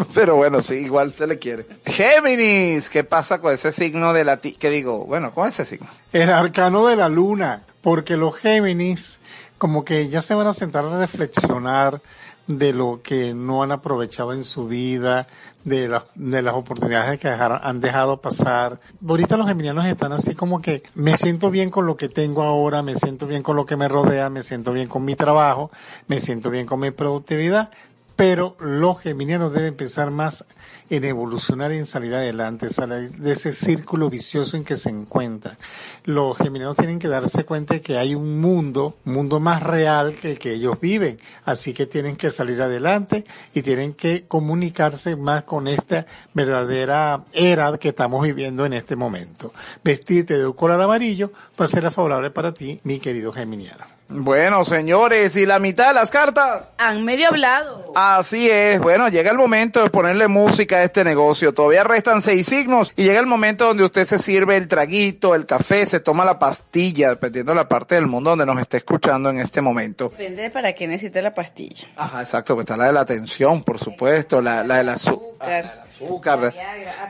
pero bueno, sí, igual se le quiere. Géminis, ¿qué pasa con ese signo de la ti que digo, bueno, con ese signo? El arcano de la luna, porque los Géminis como que ya se van a sentar a reflexionar de lo que no han aprovechado en su vida, de las, de las oportunidades que dejaron- han dejado pasar. Ahorita los geminianos están así como que me siento bien con lo que tengo ahora, me siento bien con lo que me rodea, me siento bien con mi trabajo, me siento bien con mi productividad, pero los geminianos deben pensar más en evolucionar y en salir adelante, salir de ese círculo vicioso en que se encuentran. Los geminianos tienen que darse cuenta de que hay un mundo, un mundo más real que el que ellos viven, así que tienen que salir adelante y tienen que comunicarse más con esta verdadera era que estamos viviendo en este momento. Vestirte de un color amarillo va a ser favorable para ti, mi querido geminiano. Bueno, señores, ¿y la mitad de las cartas? Han medio hablado. Así es, bueno, llega el momento de ponerle música a este negocio. Todavía restan seis signos y llega el momento donde usted se sirve el traguito, el café, se toma la pastilla, dependiendo de la parte del mundo donde nos esté escuchando en este momento. Depende de para qué necesite la pastilla. Ajá, exacto, pues está la de la atención, por supuesto, la, la del Azúcar. ah, azúcar.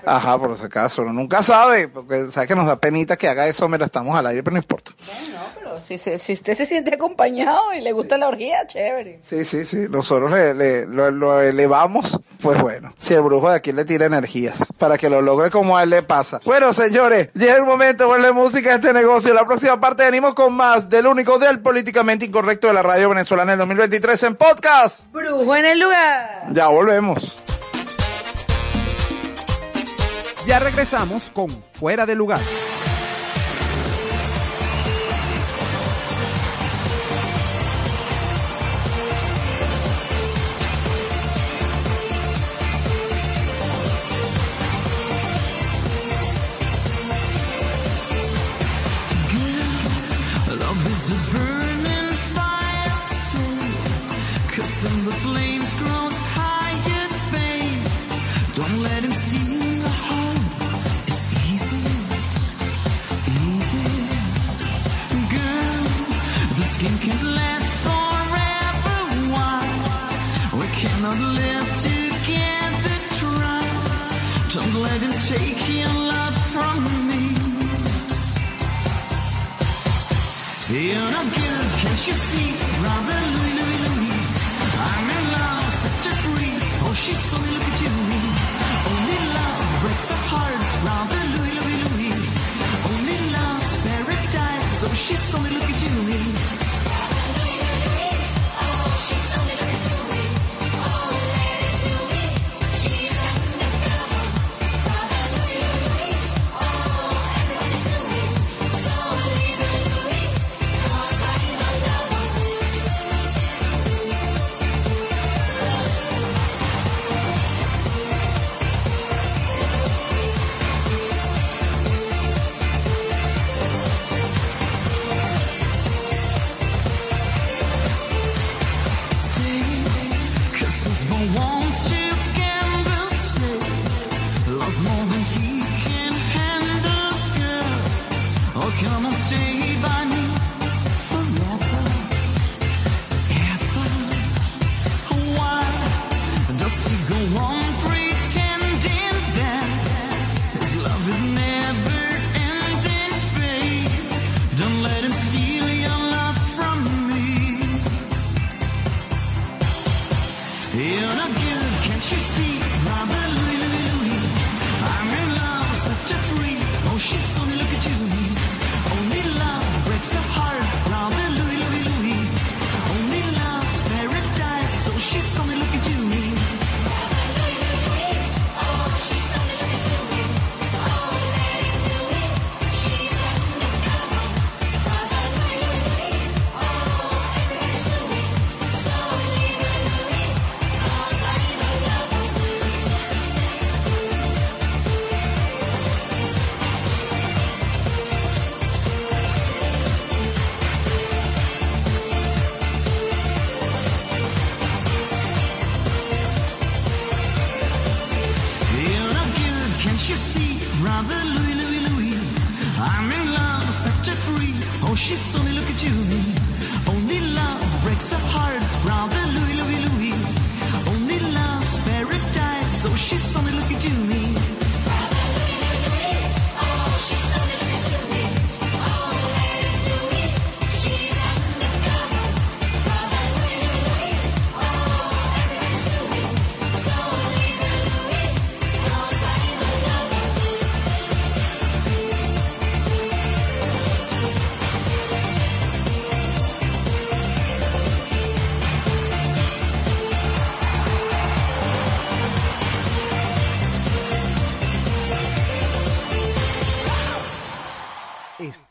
Ah, Ajá, por ese caso, uno nunca sabe, porque sabe que nos da penita que haga eso, mira, estamos al aire, pero no importa. Bueno, si, se- si usted se siente acompañado y le gusta la orgía, chévere. Sí, sí, sí. Nosotros le, le- lo, lo elevamos, pues bueno. Si el brujo de aquí le tira energías para que lo logre como a él le pasa. Bueno, señores, llega el momento de ponerle música a este negocio. En la próxima parte venimos con más del único del políticamente incorrecto de la radio venezolana en 2023 en podcast. Brujo en el lugar. Ya volvemos. Ya regresamos con Fuera de Lugar.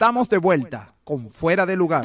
Estamos de vuelta con Fuera de Lugar.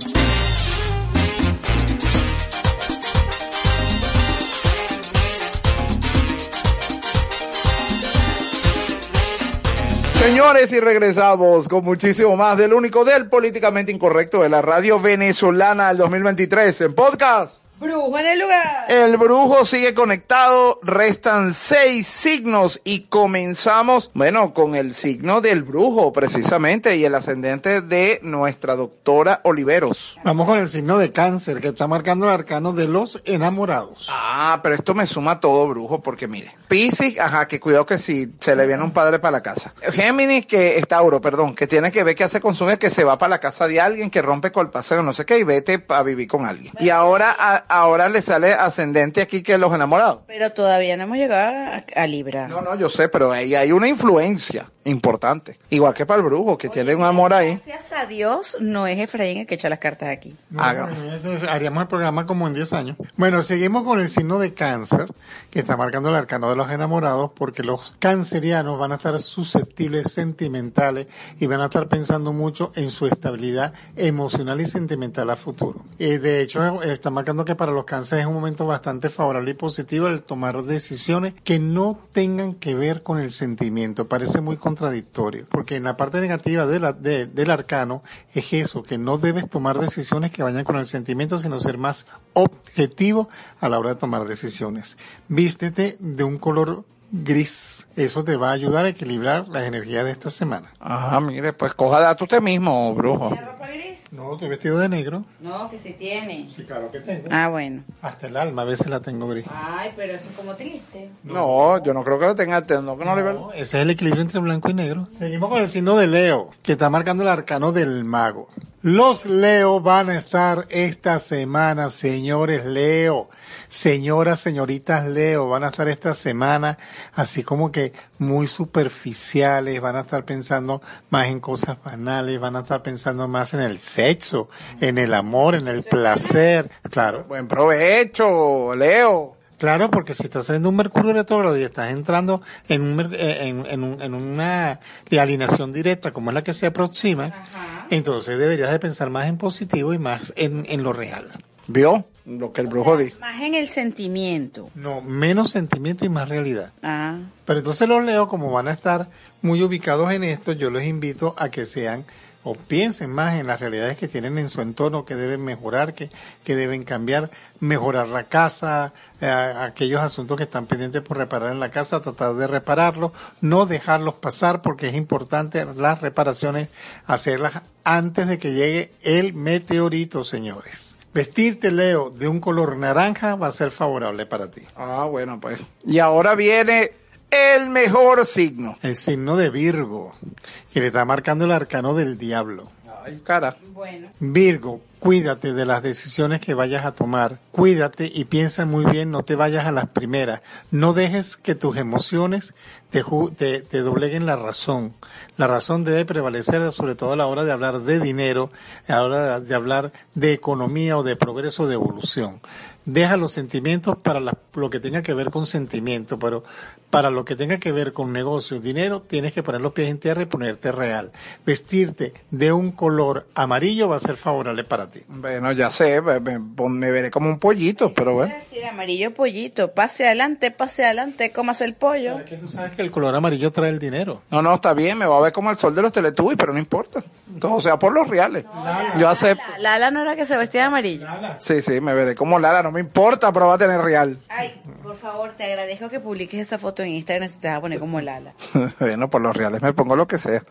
Señores, y regresamos con muchísimo más del único del políticamente incorrecto de la radio venezolana del 2023 en podcast. Brujo en el lugar. El brujo sigue conectado, restan seis signos y comenzamos, bueno, con el signo del brujo precisamente y el ascendente de nuestra doctora Oliveros. Vamos con el signo de cáncer que está marcando el arcano de los enamorados. Ah, pero esto me suma todo, brujo, porque mire, Piscis, ajá, que cuidado que si se le viene un padre para la casa. Géminis, que es Tauro, perdón, que tiene que ver que hace consume, que se va para la casa de alguien, que rompe con el paseo, no sé qué, y vete a vivir con alguien. Y ahora, a- ahora le sale ascendente aquí que los enamorados. Pero todavía no hemos llegado a, a Libra. No, no, yo sé, pero ahí hay una influencia importante. Igual que para el brujo, que tiene un amor ahí. Gracias a Dios no es Efraín el que echa las cartas aquí. Entonces, haríamos el programa como en 10 años. Bueno, seguimos con el signo de cáncer, que está marcando el arcano de los enamorados, porque los cancerianos van a estar susceptibles, sentimentales, y van a estar pensando mucho en su estabilidad emocional y sentimental a futuro. Eh, de hecho, está marcando que para los cánceres es un momento bastante favorable y positivo el tomar decisiones que no tengan que ver con el sentimiento. Parece muy contradictorio, porque en la parte negativa de la- de- del arcano es eso, que no debes tomar decisiones que vayan con el sentimiento, sino ser más objetivo a la hora de tomar decisiones. Vístete de un color gris. Eso te va a ayudar a equilibrar las energías de esta semana. Ajá, mire, pues coja dato usted mismo, brujo. No, estoy vestido de negro. No, que sí tiene. Sí, claro que tengo. Ah, bueno. Hasta el alma a veces la tengo gris. Ay, pero eso es como triste. No, yo no creo que lo tenga, no, que no le No, ese es el equilibrio entre blanco y negro. Seguimos con el signo de Leo, que está marcando el arcano del mago. Los Leo van a estar esta semana, señores Leo, señoras, señoritas Leo, van a estar esta semana así como que muy superficiales, van a estar pensando más en cosas banales, van a estar pensando más en el sexo, en el amor, en el placer, claro. Buen provecho, Leo. Claro, porque si estás saliendo un Mercurio retrógrado y estás entrando en, un, eh, en, en, un- en una alineación directa como es la que se aproxima, entonces deberías de pensar más en positivo y más en, en lo real. ¿Vio? Lo que el brujo dijo. Más en el sentimiento. No, menos sentimiento y más realidad. Ah. Pero entonces los leo, como van a estar muy ubicados en esto, yo los invito a que sean o piensen más en las realidades que tienen en su entorno, que deben mejorar, que, que deben cambiar, mejorar la casa, eh, aquellos asuntos que están pendientes por reparar en la casa, tratar de repararlos, no dejarlos pasar porque es importante las reparaciones hacerlas antes de que llegue el meteorito, señores. Vestirte, Leo, de un color naranja va a ser favorable para ti. Ah, bueno, pues. Y ahora viene el mejor signo. El signo de Virgo, que le está marcando el arcano del diablo. Ay, cara. Bueno. Virgo, cuídate de las decisiones que vayas a tomar. Cuídate y piensa muy bien, no te vayas a las primeras. No dejes que tus emociones te, ju- te, te dobleguen la razón. La razón debe prevalecer sobre todo a la hora de hablar de dinero, a la hora de hablar de economía o de progreso, de evolución. Deja los sentimientos para la- lo que tenga que ver con sentimiento, pero para lo que tenga que ver con negocios, dinero, tienes que poner los pies en tierra y ponerte real. Vestirte de un color amarillo va a ser favorable para ti. Bueno, ya sé, me, me- me veré como un pollito, pero bueno. Sí, amarillo pollito. Pase adelante, pase adelante, comas el pollo. Es que tú sabes que el color amarillo trae el dinero. No, no, está bien, me va a ver como el sol de los teletubbies, pero no importa. Todo sea por los reales. Yo acepto. La- Lala no era que se vestía de amarillo. Sí, sí, me veré como Lara, no me importa, pero va a tener real. Ay, por favor, te agradezco que publiques esa foto en Instagram si te vas a poner como Lala. bueno, por los reales me pongo lo que sea.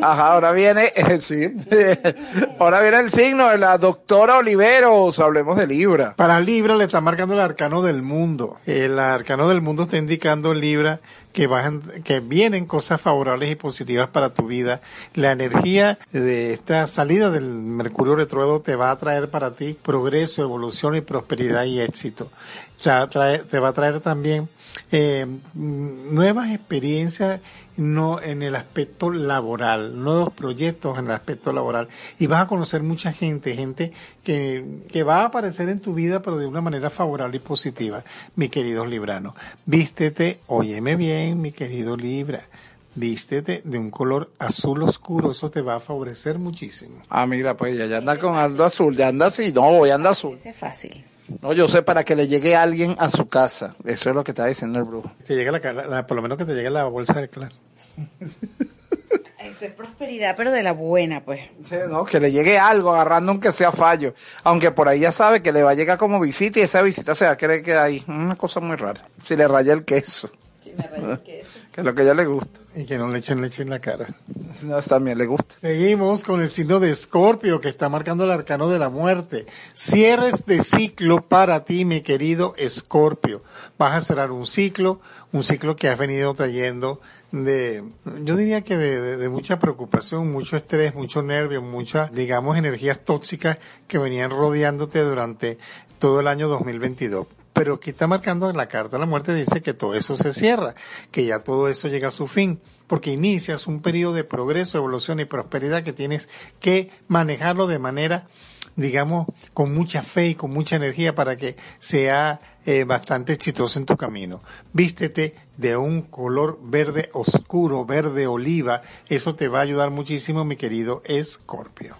Ajá, ahora viene, eh, sí, ahora viene el signo de la doctora Oliveros, hablemos de Libra. Para Libra le está marcando el arcano del mundo. El arcano del mundo está indicando Libra que bajan, que vienen cosas favorables y positivas para tu vida. La energía de esta salida del Mercurio retrógrado te va a traer para ti progreso, evolución y prosperidad y éxito. O sea, trae- te va a traer también eh, nuevas experiencias no en el aspecto laboral, nuevos proyectos en el aspecto laboral y vas a conocer mucha gente, gente que, que va a aparecer en tu vida pero de una manera favorable y positiva, mi querido Librano. Vístete, óyeme bien, mi querido Libra. vístete de un color azul oscuro, eso te va a favorecer muchísimo. Ah, mira, pues ella ya anda con algo azul, ya anda así, no, voy a andar azul. Es fácil. No, yo sé para que le llegue alguien a su casa. Eso es lo que está diciendo el brujo. Te llega la, por lo menos que te llegue la bolsa de claro. Eso es prosperidad, pero de la buena, pues. Sí, no, que le llegue algo, agarrando aunque sea fallo. Aunque por ahí ya sabe que le va a llegar como visita y esa visita se va a querer que ahí. Una cosa muy rara. Si le raya el queso, que es lo que a ella le gusta. Y que no le echen leche en la cara. No, también le gusta. Seguimos con el signo de Escorpio que está marcando el arcano de la muerte. Cierres de ciclo para ti, mi querido Escorpio. Vas a cerrar un ciclo, un ciclo que has venido trayendo de, yo diría que de, de- de mucha preocupación, mucho estrés, mucho nervio, muchas, digamos, energías tóxicas que venían rodeándote durante todo el año 2022. Pero que está marcando en la carta de la muerte dice que todo eso se cierra, que ya todo eso llega a su fin, porque inicias un periodo de progreso, evolución y prosperidad que tienes que manejarlo de manera, digamos, con mucha fe y con mucha energía para que sea eh, bastante exitoso en tu camino. Vístete de un color verde oscuro, verde oliva, eso te va a ayudar muchísimo, mi querido Escorpio.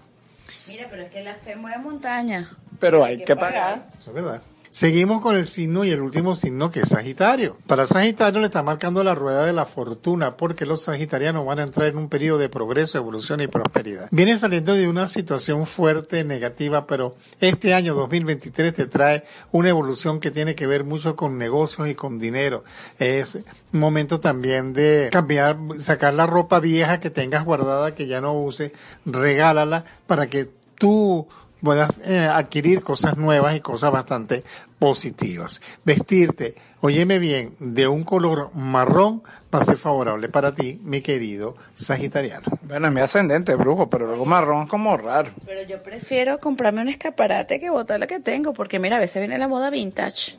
Mira, pero es que la fe mueve montaña. Pero hay que pagar. Eso es verdad. Seguimos con el signo y el último signo que es Sagitario. Para Sagitario le está marcando la rueda de la fortuna porque los sagitarianos van a entrar en un periodo de progreso, evolución y prosperidad. Viene saliendo de una situación fuerte, negativa, pero este año 2023 te trae una evolución que tiene que ver mucho con negocios y con dinero. Es momento también de cambiar, sacar la ropa vieja que tengas guardada que ya no uses, regálala para que tú puedas eh, adquirir cosas nuevas y cosas bastante positivas. Vestirte, óyeme bien, de un color marrón va a ser favorable para ti, mi querido Sagitariano. Bueno, es mi ascendente, brujo, pero luego marrón es como raro. Pero yo prefiero comprarme un escaparate que botar lo que tengo, porque mira, a veces viene la moda vintage.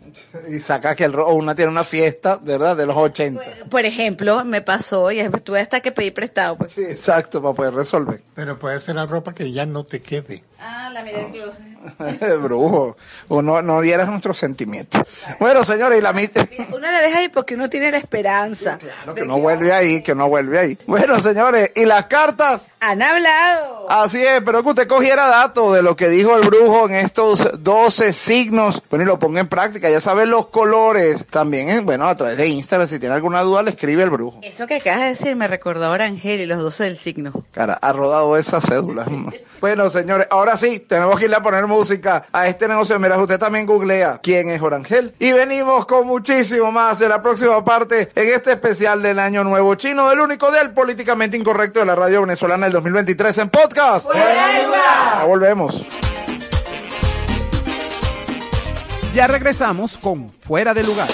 Y saca que el o una tiene una fiesta, ¿verdad? De los 80. Por ejemplo, me pasó y tuve hasta que pedir prestado. Pues. Sí, exacto, para poder resolver. Pero puede ser la ropa que ya no te quede. Ah, la mitad del closet. brujo. O no, no dieras sentimientos. Bueno, señores, y la mitad. Uno la deja ahí porque uno tiene la esperanza. Que no vuelve ahí, que no vuelve ahí. Bueno, señores, y las cartas. Han hablado. Así es, pero que usted cogiera datos de lo que dijo el brujo en estos 12 signos, bueno, y lo ponga en práctica, ya sabe los colores. También, eh, bueno, a través de Instagram, si tiene alguna duda, le escribe el brujo. Eso que acabas de decir me recordó a Orangel y los 12 del signo. Cara, ha rodado esa cédula. Bueno, señores, ahora sí, tenemos que irle a poner música a este negocio. Mira, usted también googlea quién es Orangel. Y venimos con muchísimo más en la próxima parte, en este especial del Año Nuevo Chino, del único del políticamente incorrecto de la radio venezolana del 2023 en podcast. Ya volvemos. Ya regresamos con Fuera de Lugar.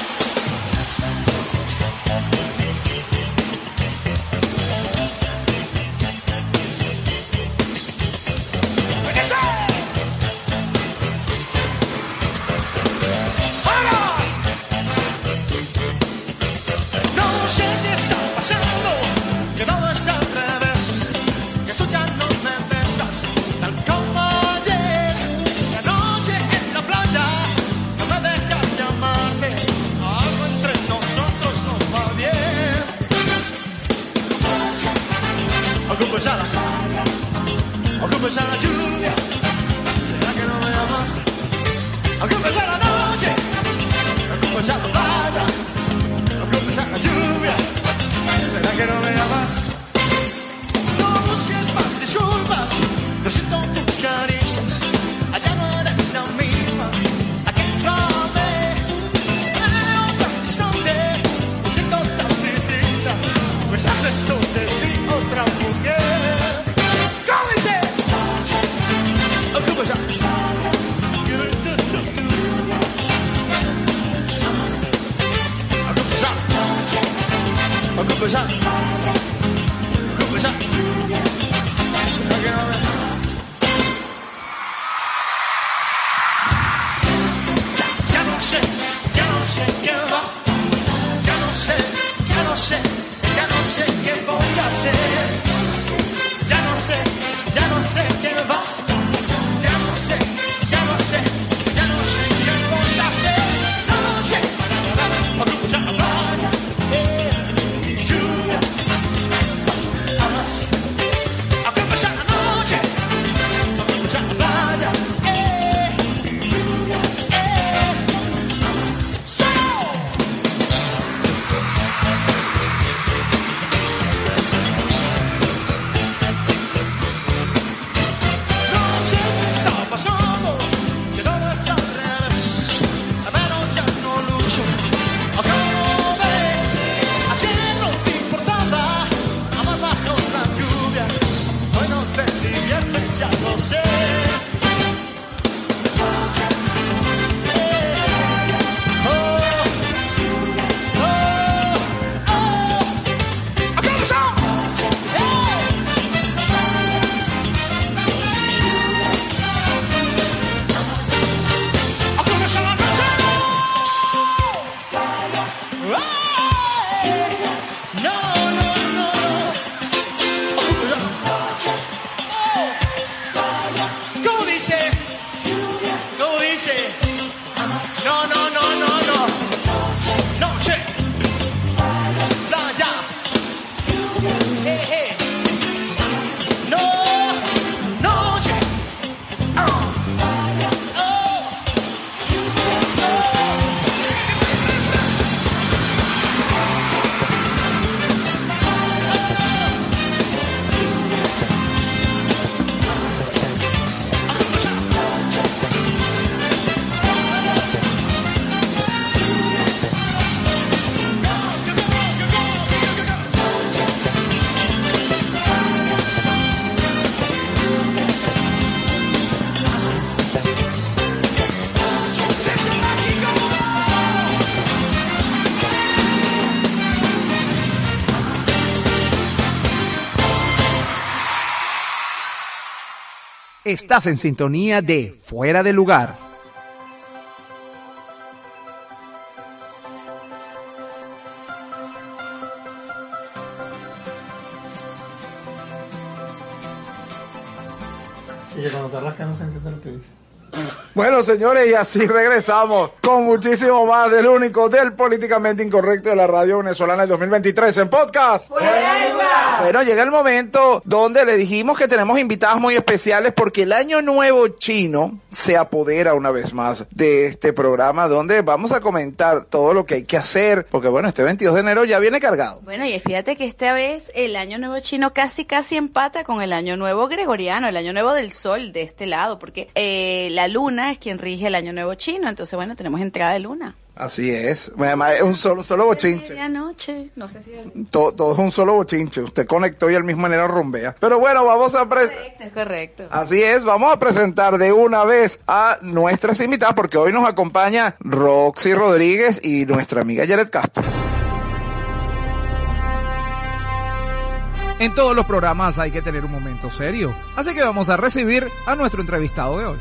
Estás en sintonía de Fuera de Lugar. Bueno, señores, y así regresamos con muchísimo más del único del políticamente incorrecto de la radio venezolana del 2023 en podcast. Bueno, llega el momento donde le dijimos que tenemos invitados muy especiales porque el año nuevo chino se apodera una vez más de este programa donde vamos a comentar todo lo que hay que hacer porque bueno, este 22 de enero ya viene cargado. Bueno, y fíjate que esta vez el año nuevo chino casi casi empata con el año nuevo gregoriano, el año nuevo del sol de este lado, porque eh, la luna es quien rige el año nuevo chino, entonces bueno, tenemos entrada de luna. Así es. Además, es un solo, solo bochinche. Medianoche, no sé si es Todo, todo es un solo bochinche. Usted conectó y al mismo manera rumbea. Pero bueno, vamos a pre- correcto, es correcto. Así es, vamos a presentar de una vez a nuestras invitadas porque hoy nos acompaña Roxy Rodríguez y nuestra amiga Jared Castro. En todos los programas hay que tener un momento serio, así que vamos a recibir a nuestro entrevistado de hoy.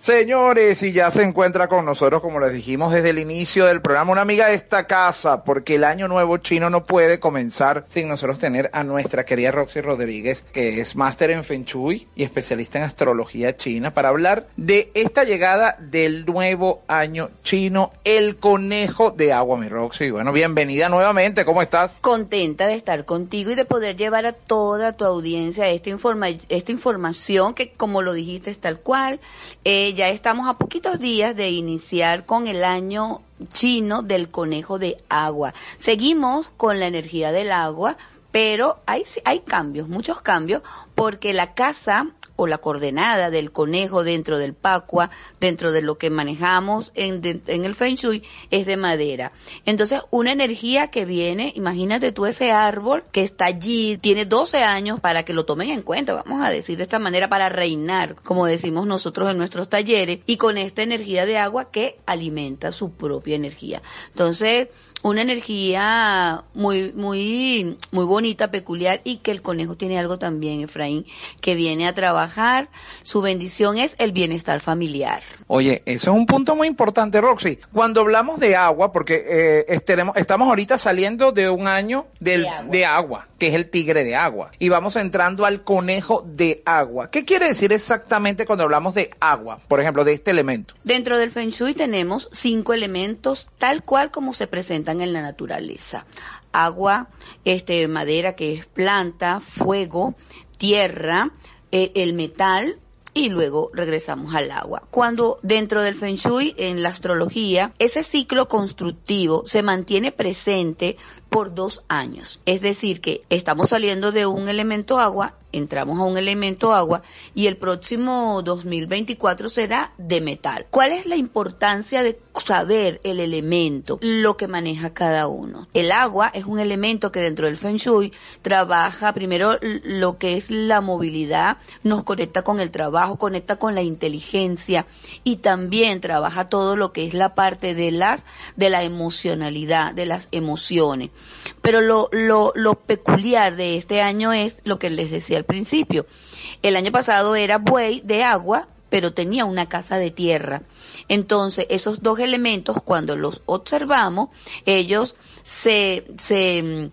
Señores, y ya se encuentra con nosotros, como les dijimos desde el inicio del programa, una amiga de esta casa, porque el año nuevo chino no puede comenzar sin nosotros tener a nuestra querida Roxy Rodríguez, que es máster en Feng Shui y especialista en astrología china, para hablar de esta llegada del nuevo año chino, el conejo de agua, mi Roxy. Bueno, bienvenida nuevamente, ¿cómo estás? contenta de estar contigo y de poder llevar a toda tu audiencia esta, informa esta información que, como lo dijiste, es tal cual. Eh, ya estamos a poquitos días de iniciar con el año chino del conejo de agua. Seguimos con la energía del agua, pero hay, hay cambios, muchos cambios, porque la casa o la coordenada del conejo dentro del pacua, dentro de lo que manejamos en, el Feng Shui, es de madera. Entonces, una energía que viene, imagínate tú ese árbol que está allí, tiene 12 años para que lo tomen en cuenta, vamos a decir de esta manera, para reinar, como decimos nosotros en nuestros talleres, y con esta energía de agua que alimenta su propia energía. Entonces, una energía muy, muy, muy bonita, peculiar y que el conejo tiene algo también, Efraín, que viene a trabajar. Su bendición es el bienestar familiar. Oye, eso es un punto muy importante, Roxy. Cuando hablamos de agua, porque eh, estamos ahorita saliendo de un año del, De agua. de agua, que es el tigre de agua, y vamos entrando al conejo de agua. ¿Qué quiere decir exactamente cuando hablamos de agua, por ejemplo, de este elemento? Dentro del Feng Shui tenemos cinco elementos tal cual como se presentan en la naturaleza. Agua, este, madera que es planta, fuego, tierra, eh, el metal, y luego regresamos al agua. Cuando dentro del Feng Shui, en la astrología, ese ciclo constructivo se mantiene presente por dos años. Es decir, que estamos saliendo de un elemento agua, entramos a un elemento agua y el próximo 2024 será de metal. ¿Cuál es la importancia de saber el elemento, lo que maneja cada uno? El agua es un elemento que dentro del Feng Shui trabaja primero lo que es la movilidad, nos conecta con el trabajo, conecta con la inteligencia y también trabaja todo lo que es la parte de las de la emocionalidad, de las emociones. Pero lo, lo, lo peculiar de este año es lo que les decía al principio. El año pasado era buey de agua, pero tenía una casa de tierra. Entonces, esos dos elementos, cuando los observamos, ellos se, se,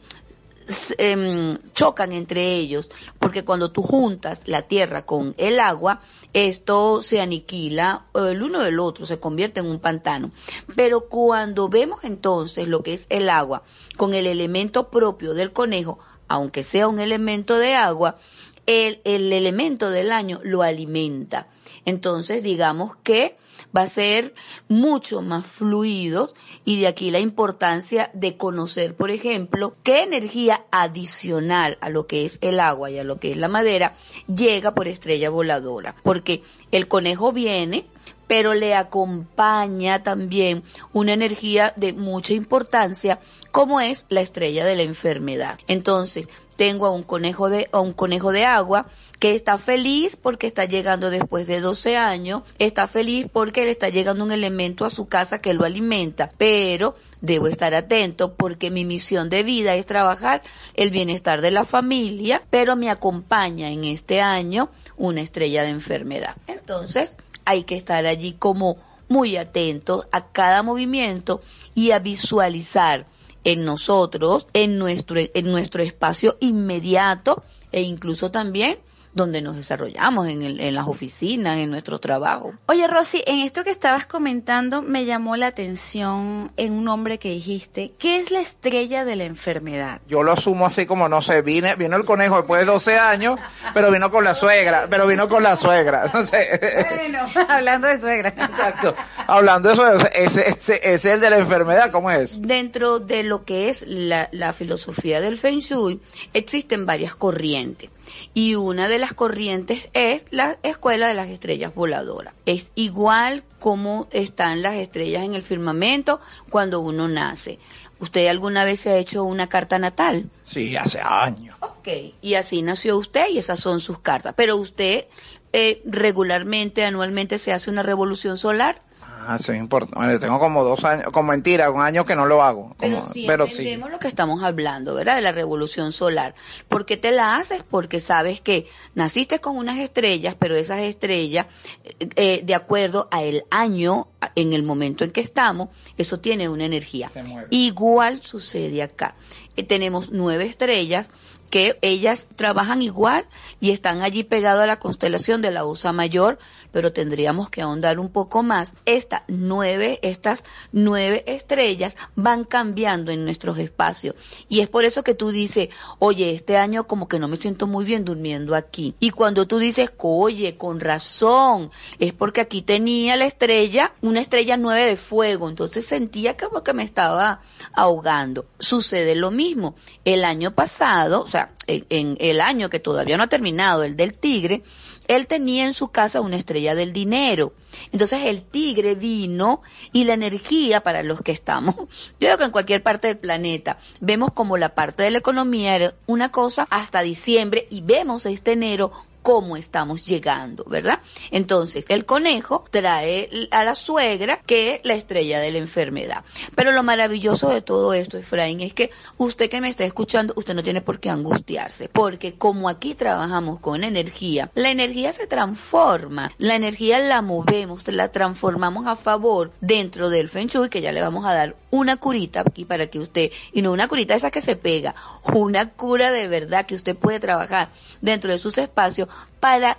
em, chocan entre ellos, porque cuando tú juntas la tierra con el agua, esto se aniquila el uno del otro, se convierte en un pantano. Pero cuando vemos entonces lo que es el agua con el elemento propio del conejo, aunque sea un elemento de agua, el, el elemento del año lo alimenta. Entonces, digamos que va a ser mucho más fluido y de aquí la importancia de conocer, por ejemplo, qué energía adicional a lo que es el agua y a lo que es la madera llega por estrella voladora. Porque el conejo viene pero le acompaña también una energía de mucha importancia como es la estrella de la enfermedad. Entonces, tengo a un conejo de, a un conejo de agua que está feliz porque está llegando después de 12 años, está feliz porque le está llegando un elemento a su casa que lo alimenta, pero debo estar atento porque mi misión de vida es trabajar el bienestar de la familia, pero me acompaña en este año una estrella de enfermedad. Entonces, hay que estar allí como muy atentos a cada movimiento y a visualizar en nosotros, en nuestro, en nuestro espacio inmediato e incluso también donde nos desarrollamos, en, el- en las oficinas, en nuestro trabajo. Oye, Rosy, en esto que estabas comentando me llamó la atención en un nombre que dijiste. ¿Qué es la estrella de la enfermedad? Yo lo asumo así como, no sé, vine, vino el conejo después de 12 años, pero vino con la suegra, pero vino con la suegra. No sé. Bueno, hablando de suegra. Exacto. Hablando de eso, ese, ese, ese es el de la enfermedad, ¿cómo es? Dentro de lo que es la, la filosofía del Feng Shui, existen varias corrientes. Y una de las corrientes es la escuela de las estrellas voladoras. Es igual como están las estrellas en el firmamento cuando uno nace. ¿Usted alguna vez se ha hecho una carta natal? Sí, hace años. Ok, y así nació usted y esas son sus cartas. Pero usted eh, regularmente, anualmente se hace una revolución solar. Ah, eso es importante. Bueno, yo tengo como dos años, como mentira, un año que no lo hago. Pero Como- sí pero sí. entendemos lo que estamos hablando, ¿verdad? De la revolución solar. ¿Por qué te la haces? Porque sabes que naciste con unas estrellas, pero esas estrellas, eh, eh, de acuerdo a el año, en el momento en que estamos, eso tiene una energía. Igual sucede acá. Eh, tenemos nueve estrellas que ellas trabajan igual y están allí pegadas a la constelación de la Osa Mayor, pero tendríamos que ahondar un poco más. Estas nueve, estas nueve estrellas van cambiando en nuestros espacios. Y es por eso que tú dices, oye, este año como que no me siento muy bien durmiendo aquí. Y cuando tú dices, oye, con razón, es porque aquí tenía la estrella, una estrella nueve de fuego, entonces sentía como que me estaba ahogando. Sucede lo mismo. El año pasado, o sea, en, en el año que todavía no ha terminado, el del tigre, él tenía en su casa una estrella del dinero. Entonces el tigre vino y la energía para los que estamos, yo creo que en cualquier parte del planeta, vemos como la parte de la economía era una cosa hasta diciembre y vemos este enero cómo estamos llegando, ¿verdad? Entonces, el conejo trae a la suegra que es la estrella de la enfermedad. Pero lo maravilloso de todo esto, Efraín, es que usted que me está escuchando, usted no tiene por qué angustiarse, porque como aquí trabajamos con energía, la energía se transforma, la energía la movemos, la transformamos a favor dentro del Feng Shui, que ya le vamos a dar una curita aquí para que usted, y no una curita esa que se pega, una cura de verdad que usted puede trabajar dentro de sus espacios para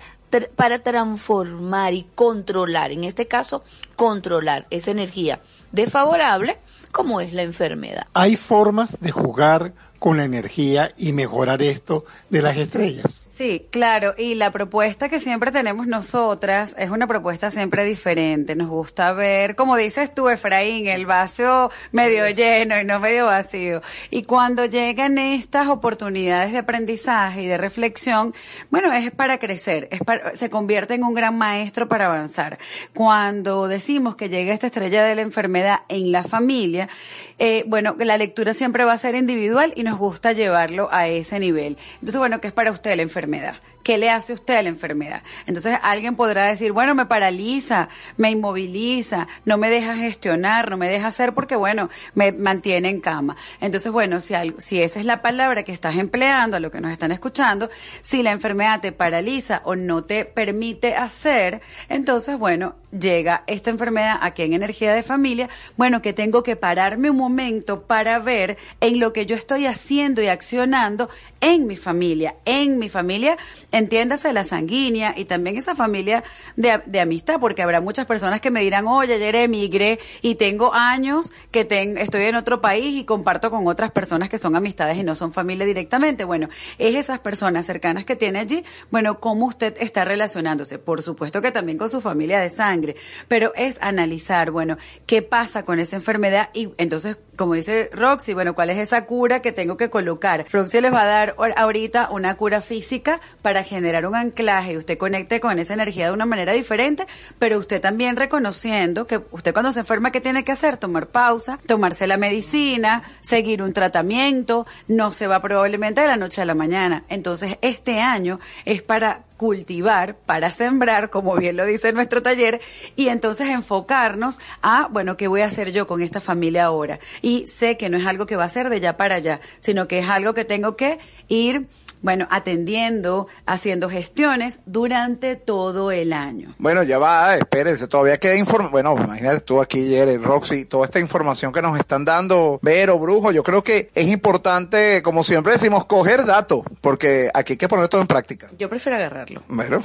para transformar y controlar, en este caso, controlar esa energía desfavorable como es la enfermedad. Hay formas de jugar con la energía y mejorar esto de las estrellas. Sí, claro, y la propuesta que siempre tenemos nosotras es una propuesta siempre diferente. Nos gusta ver, como dices tú, Efraín, el vaso medio lleno y no medio vacío. Y cuando llegan estas oportunidades de aprendizaje y de reflexión, bueno, es para crecer, es para, se convierte en un gran maestro para avanzar. Cuando decimos que llega esta estrella de la enfermedad en la familia, eh, bueno, la lectura siempre va a ser individual y nos gusta llevarlo a ese nivel. Entonces, bueno, ¿qué es para usted la enfermedad? ¿Qué le hace usted a la enfermedad? Entonces alguien podrá decir, bueno, me paraliza, me inmoviliza, no me deja gestionar, no me deja hacer porque, bueno, me mantiene en cama. Entonces, bueno, si, algo, si esa es la palabra que estás empleando, a lo que nos están escuchando, si la enfermedad te paraliza o no te permite hacer, entonces, bueno, llega esta enfermedad aquí en energía de familia, bueno, que tengo que pararme un momento para ver en lo que yo estoy haciendo y accionando en mi familia, en mi familia, entiéndase la sanguínea y también esa familia de, de amistad, porque habrá muchas personas que me dirán, oye, ayer emigré y tengo años que ten- estoy en otro país y comparto con otras personas que son amistades y no son familia directamente. Bueno, es esas personas cercanas que tiene allí, bueno, cómo usted está relacionándose. Por supuesto que también con su familia de sangre, pero es analizar, bueno, qué pasa con esa enfermedad y entonces, como dice Roxy, bueno, ¿cuál es esa cura que tengo que colocar? Roxy les va a dar ahor- ahorita una cura física para generar un anclaje y usted conecte con esa energía de una manera diferente, pero usted también reconociendo que usted cuando se enferma, ¿qué tiene que hacer? Tomar pausa, tomarse la medicina, seguir un tratamiento, no se va probablemente de la noche a la mañana. Entonces, este año es para cultivar, para sembrar, como bien lo dice nuestro taller, y entonces enfocarnos a, bueno, ¿qué voy a hacer yo con esta familia ahora? Y sé que no es algo que va a ser de ya para allá, sino que es algo que tengo que ir bueno, atendiendo, haciendo gestiones durante todo el año. Bueno, ya va, espérese, todavía queda información. Bueno, imagínate tú aquí, Jerry, Roxy, toda esta información que nos están dando, Vero, Brujo, yo creo que es importante, como siempre decimos, coger datos, porque aquí hay que poner todo en práctica. Yo prefiero agarrarlo. Bueno,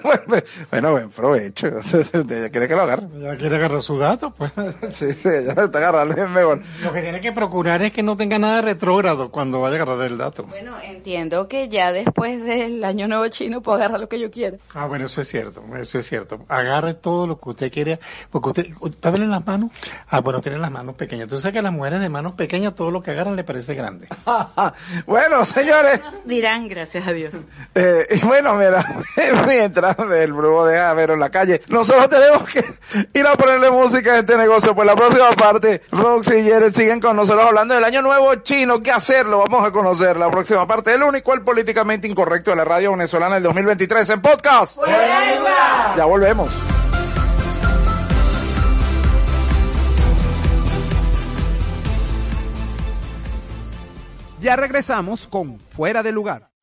bueno, buen provecho. Ella quiere que lo agarre. Ya quiere agarrar su dato, pues. Sí, sí, ella está agarrando es mejor. Lo que tiene que procurar es que no tenga nada de retrógrado cuando vaya a agarrar el dato. Bueno, entiendo que ya después del año nuevo chino puedo agarrar lo que yo quiera. Ah, bueno, eso es cierto, eso es cierto. Agarre todo lo que usted quiera, porque usted, ¿usted en las manos? Ah, bueno, tiene las manos pequeñas. Tú sabes que a las mujeres de manos pequeñas todo lo que agarran le parece grande. bueno, señores. Dirán, gracias a Dios. Eh, y bueno, mira, mientras el brujo deja a Vero en la calle, nosotros tenemos que ir a ponerle música a este negocio. Pues la próxima parte, Roxy y Jared siguen con nosotros hablando del año nuevo chino. ¿Qué hacerlo? Vamos a conocer la próxima parte. El único, el políticamente incorrecto de la radio venezolana del 2023 en podcast. Ya volvemos. Ya regresamos con Fuera de Lugar.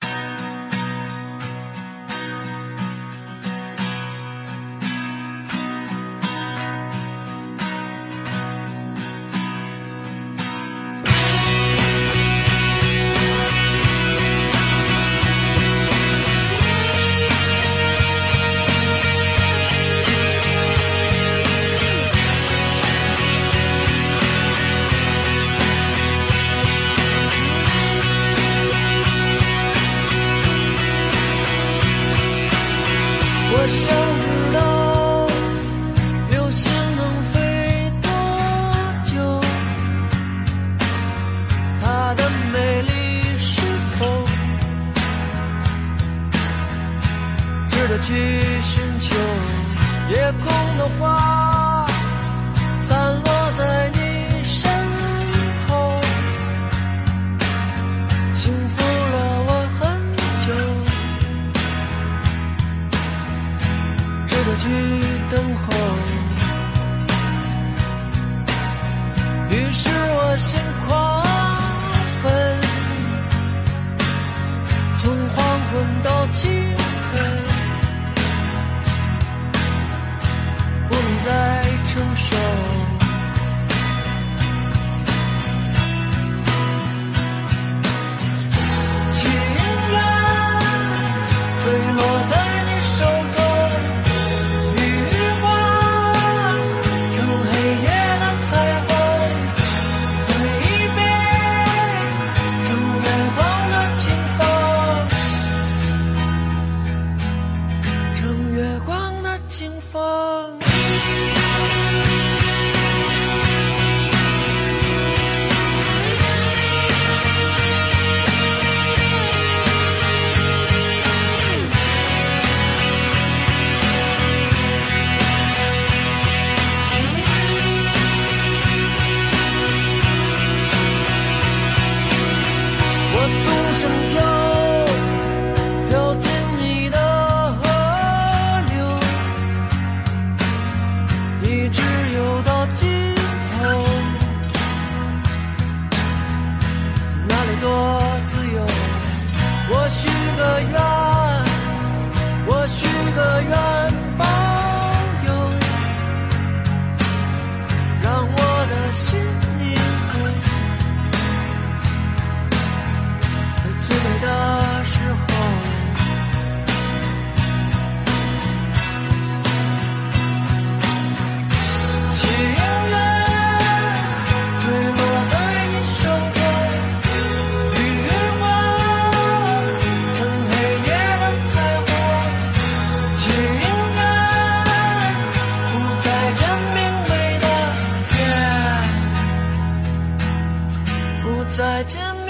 再见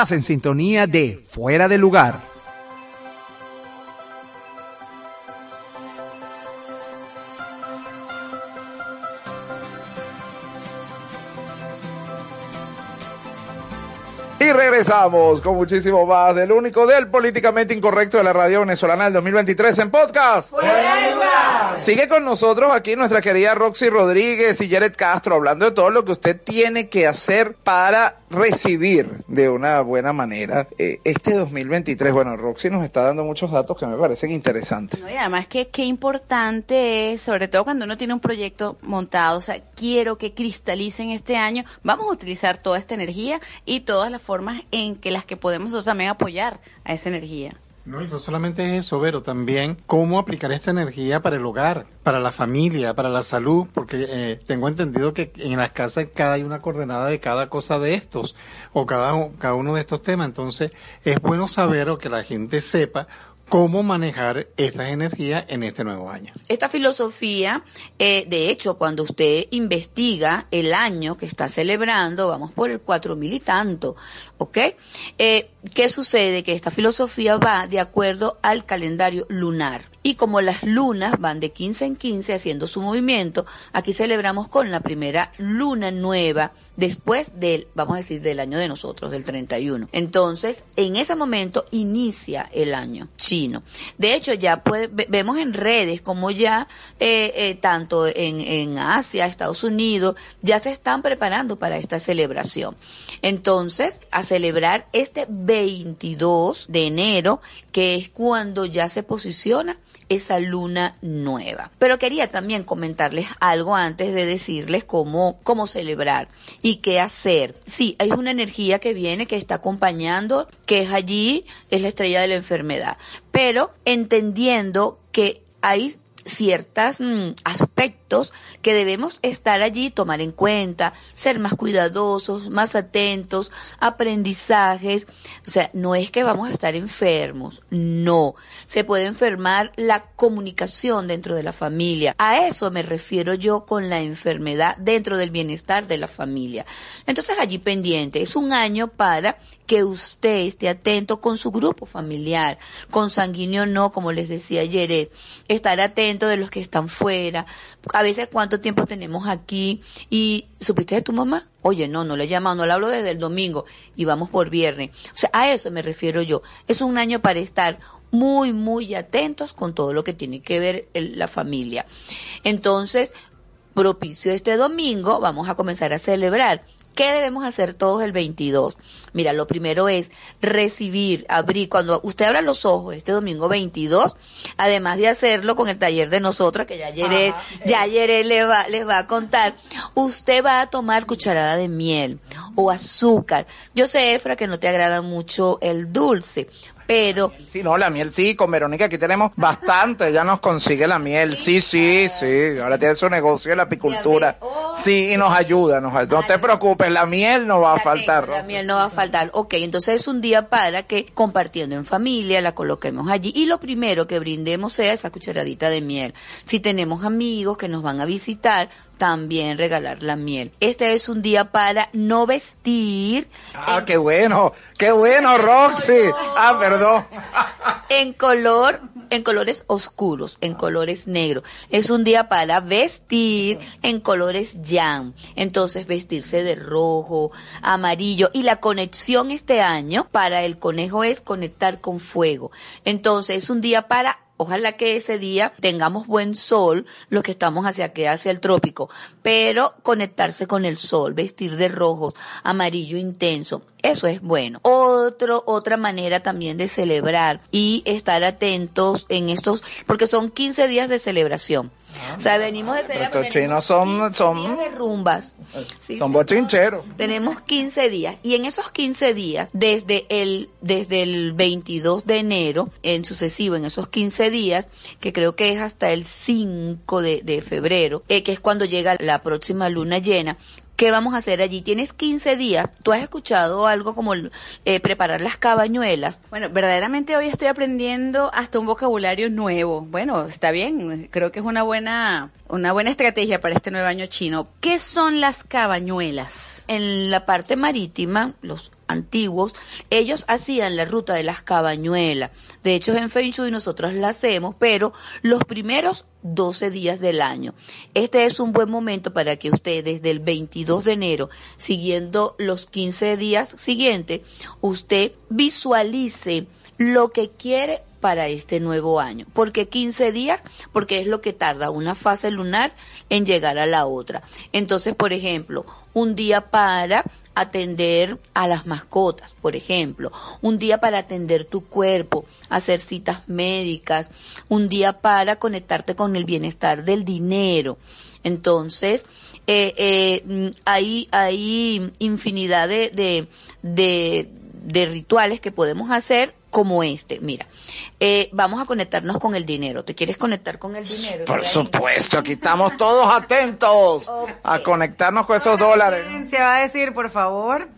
Estás en sintonía de Fuera de Lugar. Y regresamos con muchísimo más del único del políticamente incorrecto de la radio venezolana del 2023 en podcast. Sigue con nosotros aquí nuestra querida Roxy Rodríguez y Jared Castro hablando de todo lo que usted tiene que hacer para recibir de una buena manera eh, este 2023. Bueno, Roxy nos está dando muchos datos que me parecen interesantes. Y además que qué importante es, sobre todo cuando uno tiene un proyecto montado, o sea, quiero que cristalicen este año, vamos a utilizar toda esta energía y todas las formas en que las que podemos nosotros también apoyar a esa energía. No, y no solamente es eso, Vero, también cómo aplicar esta energía para el hogar, para la familia, para la salud, porque eh, tengo entendido que en las casas cada hay una coordenada de cada cosa de estos, o cada, cada uno de estos temas. Entonces, es bueno saber o que la gente sepa cómo manejar estas energías en este nuevo año. Esta filosofía, eh, de hecho, cuando usted investiga el año que está celebrando, vamos por el cuatro mil y tanto, ¿ok? Eh, ¿Qué sucede? Que esta filosofía va de acuerdo al calendario lunar. Y como las lunas van de 15 en 15 haciendo su movimiento, aquí celebramos con la primera luna nueva después del, vamos a decir, del año de nosotros, del 31. Entonces, en ese momento inicia el año chino. De hecho, ya vemos en redes como ya, eh, eh, tanto en, en Asia, Estados Unidos, ya se están preparando para esta celebración. Entonces, a celebrar este 22 de enero, que es cuando ya se posiciona esa luna nueva. Pero quería también comentarles algo antes de decirles cómo, cómo celebrar y qué hacer. Sí, hay una energía que viene, que está acompañando, que es allí, es la estrella de la enfermedad. Pero entendiendo que hay ciertos aspectos que debemos estar allí, tomar en cuenta, ser más cuidadosos, más atentos, aprendizajes. O sea, no es que vamos a estar enfermos, no. Se puede enfermar la comunicación dentro de la familia. A eso me refiero yo con la enfermedad dentro del bienestar de la familia. Entonces allí pendiente, es un año para que usted esté atento con su grupo familiar, con sanguíneo no, como les decía ayer, estar atento de los que están fuera, a veces cuánto tiempo tenemos aquí y ¿supiste de tu mamá? Oye, no, no le he llamado, no le hablo desde el domingo y vamos por viernes. O sea, a eso me refiero yo. Es un año para estar muy, muy atentos con todo lo que tiene que ver la familia. Entonces, propicio este domingo, vamos a comenzar a celebrar. ¿Qué debemos hacer todos el 22? Mira, lo primero es recibir, abrir, cuando usted abra los ojos este domingo 22, además de hacerlo con el taller de nosotras, que ya ayer, ya ayer le va, les va a contar, usted va a tomar cucharada de miel o azúcar. Yo sé, Efra, que no te agrada mucho el dulce, pero Sí, no, la miel sí, con Verónica aquí tenemos bastante, ella nos consigue la miel, sí, sí, sí, ahora tiene su negocio de la apicultura, sí, y nos ayuda, nos ayuda. no te preocupes, la miel no va a faltar. La miel no va a faltar. Ok, entonces es un día para que compartiendo en familia la coloquemos allí. Y lo primero que brindemos sea esa cucharadita de miel. Si tenemos amigos que nos van a visitar, también regalar la miel. Este es un día para no vestir Ah, qué bueno, qué bueno, Roxy. Ah, perdón. en color, en colores oscuros, en colores negros. Es un día para vestir en colores yang. Entonces vestirse de rojo, amarillo y la conexión este año para el conejo es conectar con fuego. Entonces es un día para Ojalá que ese día tengamos buen sol, los que estamos hacia aquí, hacia el trópico, pero conectarse con el sol, vestir de rojo, amarillo intenso, eso es bueno. Otro, otra manera también de celebrar y estar atentos en estos, porque son 15 días de celebración. O sea, venimos de celebrar. Estos tenemos chinos son- 15 son- de rumbas. Sí, Son bochincheros. Tenemos 15 días y en esos 15 días, desde el, desde el 22 de enero, en sucesivo, en esos 15 días, que creo que es hasta el 5 de, de febrero, eh, que es cuando llega la próxima luna llena, ¿Qué vamos a hacer allí? Tienes 15 días. ¿Tú has escuchado algo como eh, preparar las cabañuelas? Bueno, verdaderamente hoy estoy aprendiendo hasta un vocabulario nuevo. Bueno, está bien, creo que es una buena, una buena estrategia para este nuevo año chino. ¿Qué son las cabañuelas? En la parte marítima, los antiguos, ellos hacían la ruta de las cabañuelas. De hecho, en Feng Shui nosotros la hacemos, pero los primeros 12 días del año. Este es un buen momento para que usted desde el 22 de enero, siguiendo los 15 días siguientes, usted visualice lo que quiere para este nuevo año. ¿Por qué 15 días? Porque es lo que tarda una fase lunar en llegar a la otra. Entonces, por ejemplo, un día para atender a las mascotas, por ejemplo, un día para atender tu cuerpo, hacer citas médicas, un día para conectarte con el bienestar del dinero. Entonces, eh, eh, mm, hay, hay infinidad de, de, de, de rituales que podemos hacer como este. Mira, eh, vamos a conectarnos con el dinero. ¿Te quieres conectar con el dinero? Por supuesto, aquí estamos todos atentos a conectarnos con esos dólares. Se va a decir, por favor,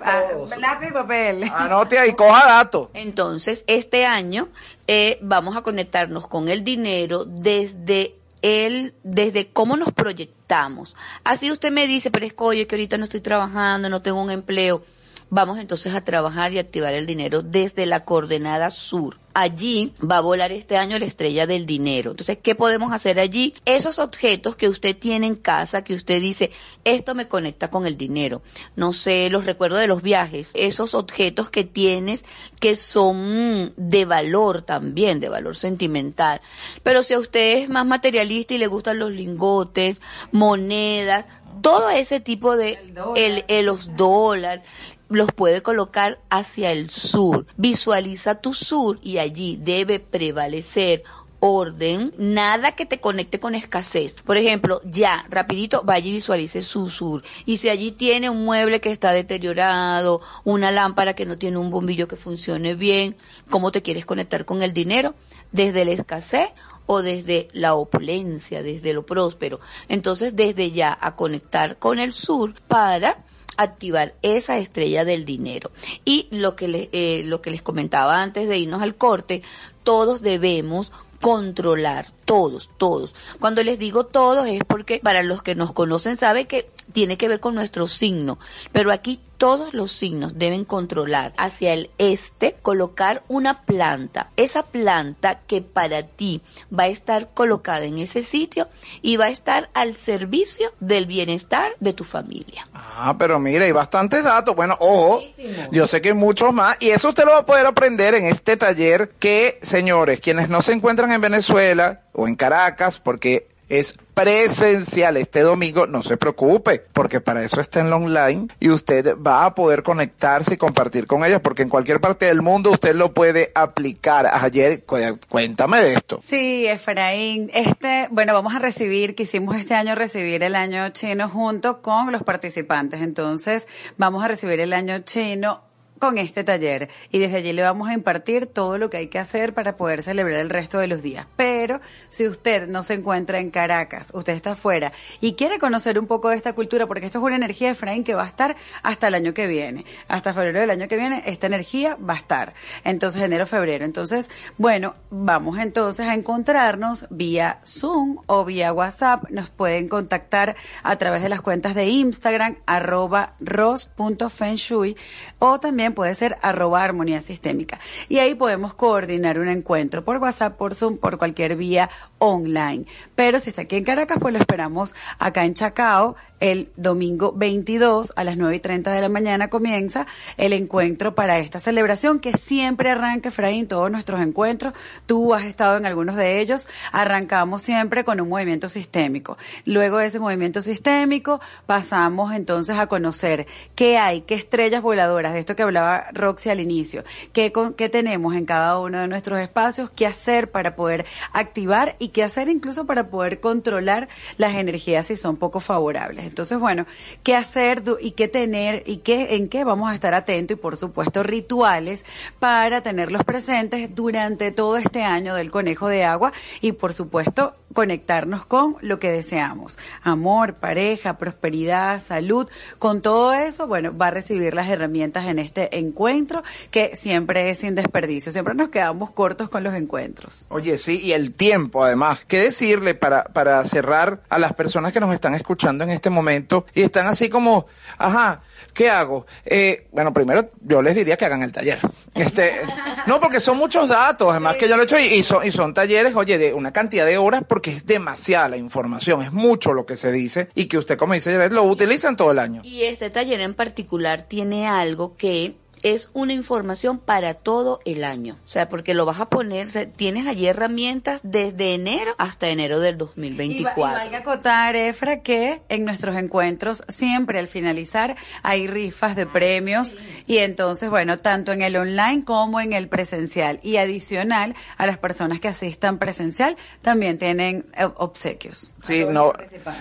lápiz y papel. Anote ahí, coja datos. Entonces, este año eh, vamos a conectarnos con el dinero desde el, desde cómo nos proyectamos. Así usted me dice, pero es que oye, que ahorita no estoy trabajando, no tengo un empleo. Vamos entonces a trabajar y activar el dinero desde la coordenada sur. Allí va a volar este año la estrella del dinero. Entonces, ¿qué podemos hacer allí? Esos objetos que usted tiene en casa, que usted dice, esto me conecta con el dinero. No sé, los recuerdos de los viajes. Esos objetos que tienes que son de valor también, de valor sentimental. Pero si a usted es más materialista y le gustan los lingotes, monedas, todo ese tipo de el, el- los dólares los puede colocar hacia el sur. Visualiza tu sur y allí debe prevalecer orden, nada que te conecte con escasez. Por ejemplo, ya, rapidito, vaya y visualice su sur. Y si allí tiene un mueble que está deteriorado, una lámpara que no tiene un bombillo que funcione bien, ¿cómo te quieres conectar con el dinero? ¿Desde la escasez o desde la opulencia, desde lo próspero? Entonces, desde ya a conectar con el sur para activar esa estrella del dinero. Y lo que, les, eh, lo que les comentaba antes de irnos al corte, todos debemos controlar, todos, todos. Cuando les digo todos es porque para los que nos conocen saben que tiene que ver con nuestro signo, pero aquí todos los signos deben controlar hacia el este, colocar una planta, esa planta que para ti va a estar colocada en ese sitio y va a estar al servicio del bienestar de tu familia. Ah, pero mire, hay bastantes datos. Bueno, ojo, yo sé que hay muchos más. Y eso usted lo va a poder aprender en este taller que, señores, quienes no se encuentran en Venezuela o en Caracas, porque es presencial este domingo, no se preocupe, porque para eso está en la online y usted va a poder conectarse y compartir con ellos, porque en cualquier parte del mundo usted lo puede aplicar. Ayer, cu- cuéntame de esto. Sí, Efraín. Este, bueno, vamos a recibir, quisimos este año recibir el año chino junto con los participantes. Entonces, vamos a recibir el año chino con este taller y desde allí le vamos a impartir todo lo que hay que hacer para poder celebrar el resto de los días. Pero si usted no se encuentra en Caracas, usted está afuera y quiere conocer un poco de esta cultura, porque esto es una energía, Efraín, que va a estar hasta el año que viene. Hasta febrero del año que viene, esta energía va a estar. Entonces, enero, febrero. Entonces, bueno, vamos entonces a encontrarnos vía Zoom o vía WhatsApp. Nos pueden contactar a través de las cuentas de Instagram, arroba ros.fenshui, o también puede ser arroba armonía sistémica. Y ahí podemos coordinar un encuentro por WhatsApp, por Zoom, por cualquier vía online. Pero si está aquí en Caracas, pues lo esperamos acá en Chacao el domingo 22 a las 9 y 30 de la mañana comienza el encuentro para esta celebración que siempre arranca, Efraín, todos nuestros encuentros. Tú has estado en algunos de ellos. Arrancamos siempre con un movimiento sistémico. Luego de ese movimiento sistémico pasamos entonces a conocer qué hay, qué estrellas voladoras, de esto que hablaba Roxy al inicio, qué, con- qué tenemos en cada uno de nuestros espacios, qué hacer para poder activar y qué hacer incluso para poder controlar las energías si son poco favorables. Entonces, bueno, qué hacer y qué tener y qué, en qué vamos a estar atentos y por supuesto rituales para tenerlos presentes durante todo este año del conejo de agua y por supuesto conectarnos con lo que deseamos. Amor, pareja, prosperidad, salud, con todo eso, bueno, va a recibir las herramientas en este encuentro que siempre es sin desperdicio. Siempre nos quedamos cortos con los encuentros. Oye, sí, y el tiempo además. ¿Qué decirle para, para cerrar a las personas que nos están escuchando en este momento y están así como, ajá, ¿qué hago? Eh, bueno, primero yo les diría que hagan el taller. Este, no, porque son muchos datos, además que yo lo he hecho y, y son, y son talleres, oye, de una cantidad de horas porque es demasiada la información, es mucho lo que se dice y que usted, como dice Jared, lo utilizan todo el año. Y este taller en particular tiene algo que es una información para todo el año. O sea, porque lo vas a poner, o sea, tienes allí herramientas desde enero hasta enero del Y, va- 2024. y valga acotar, Efra, que en nuestros encuentros siempre al finalizar hay rifas de premios y entonces, bueno, tanto en el online como en el presencial. Y adicional, a las personas que asistan presencial también tienen eh, obsequios. Sí, no,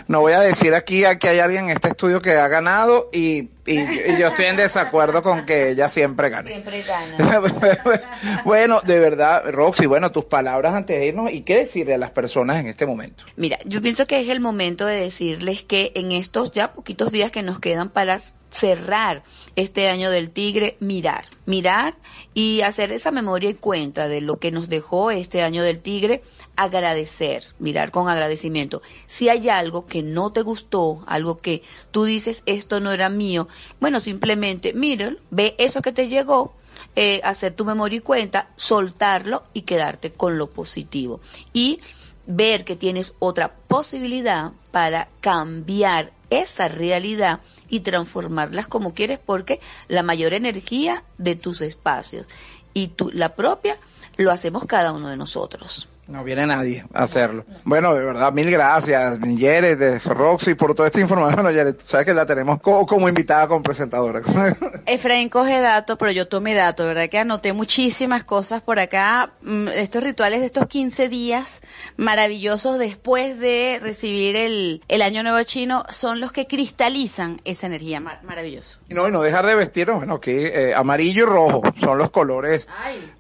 no voy a decir aquí a que hay alguien en este estudio que ha ganado y, y, y yo estoy en desacuerdo con que ella siempre gane. Siempre gana. bueno, de verdad, Roxy, bueno, tus palabras antes de irnos y qué decirle a las personas en este momento. Mira, yo pienso que es el momento de decirles que en estos ya poquitos días que nos quedan para cerrar este año del tigre, mirar, mirar y hacer esa memoria y cuenta de lo que nos dejó este año del tigre, agradecer, mirar con agradecimiento. Si hay algo que no te gustó, algo que tú dices, esto no era mío, bueno, simplemente míralo, ve eso que te llegó, eh, hacer tu memoria y cuenta, soltarlo y quedarte con lo positivo. Y ver que tienes otra posibilidad para cambiar esa realidad y transformarlas como quieres porque la mayor energía de tus espacios y tu, la propia lo hacemos cada uno de nosotros. No viene nadie a hacerlo. Bueno, de verdad, mil gracias, Jared, de Roxy, por toda esta información. Bueno, Jared, tú sabes que la tenemos co- como invitada, como presentadora. Efraín coge datos, pero yo tomé datos, ¿verdad? Que anoté muchísimas cosas por acá. Mm, Estos rituales de estos 15 días maravillosos después de recibir el, el Año Nuevo Chino son los que cristalizan esa energía. Mar- maravilloso. Y no, y no dejar de vestirnos, bueno, que eh, amarillo y rojo son los colores.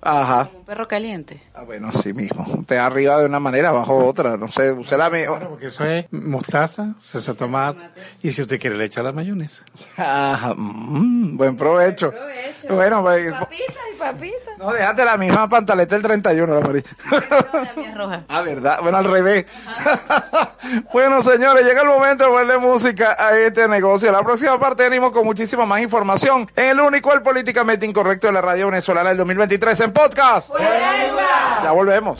Ajá. Como un perro caliente. Ah, bueno, así mismo. Te arriba de una manera, abajo otra. No sé, usted la Claro, mejor. porque eso es mostaza, salsa tomate, y si usted quiere le echa la mayonesa. Ajá, mm, buen provecho. Bueno, pues, Papitas y papitas. no, déjate la misma pantaleta del 31, la amarilla. Roja. Ah, ¿verdad? Bueno, al revés. bueno, señores, llega el momento de ponerle música a este negocio. La próxima parte venimos con muchísima más información en el único, el políticamente incorrecto de la radio venezolana del 2023 en podcast. Ya volvemos.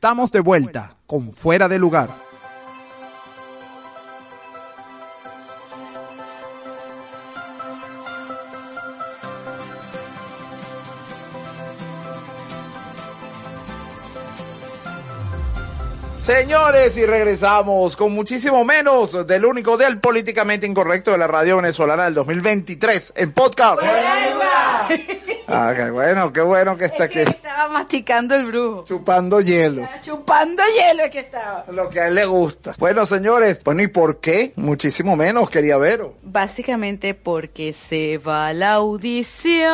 Estamos de vuelta con Fuera de Lugar. Señores, y regresamos con muchísimo menos del único del políticamente incorrecto de la radio venezolana del 2023 en podcast. Ah, qué bueno, qué bueno que está aquí Estaba masticando el brujo. chupando hielo. Chupando hielo es que estaba. Lo que a él le gusta. Bueno, señores, bueno, ¿y por qué? Muchísimo menos, quería veros. Básicamente porque se va la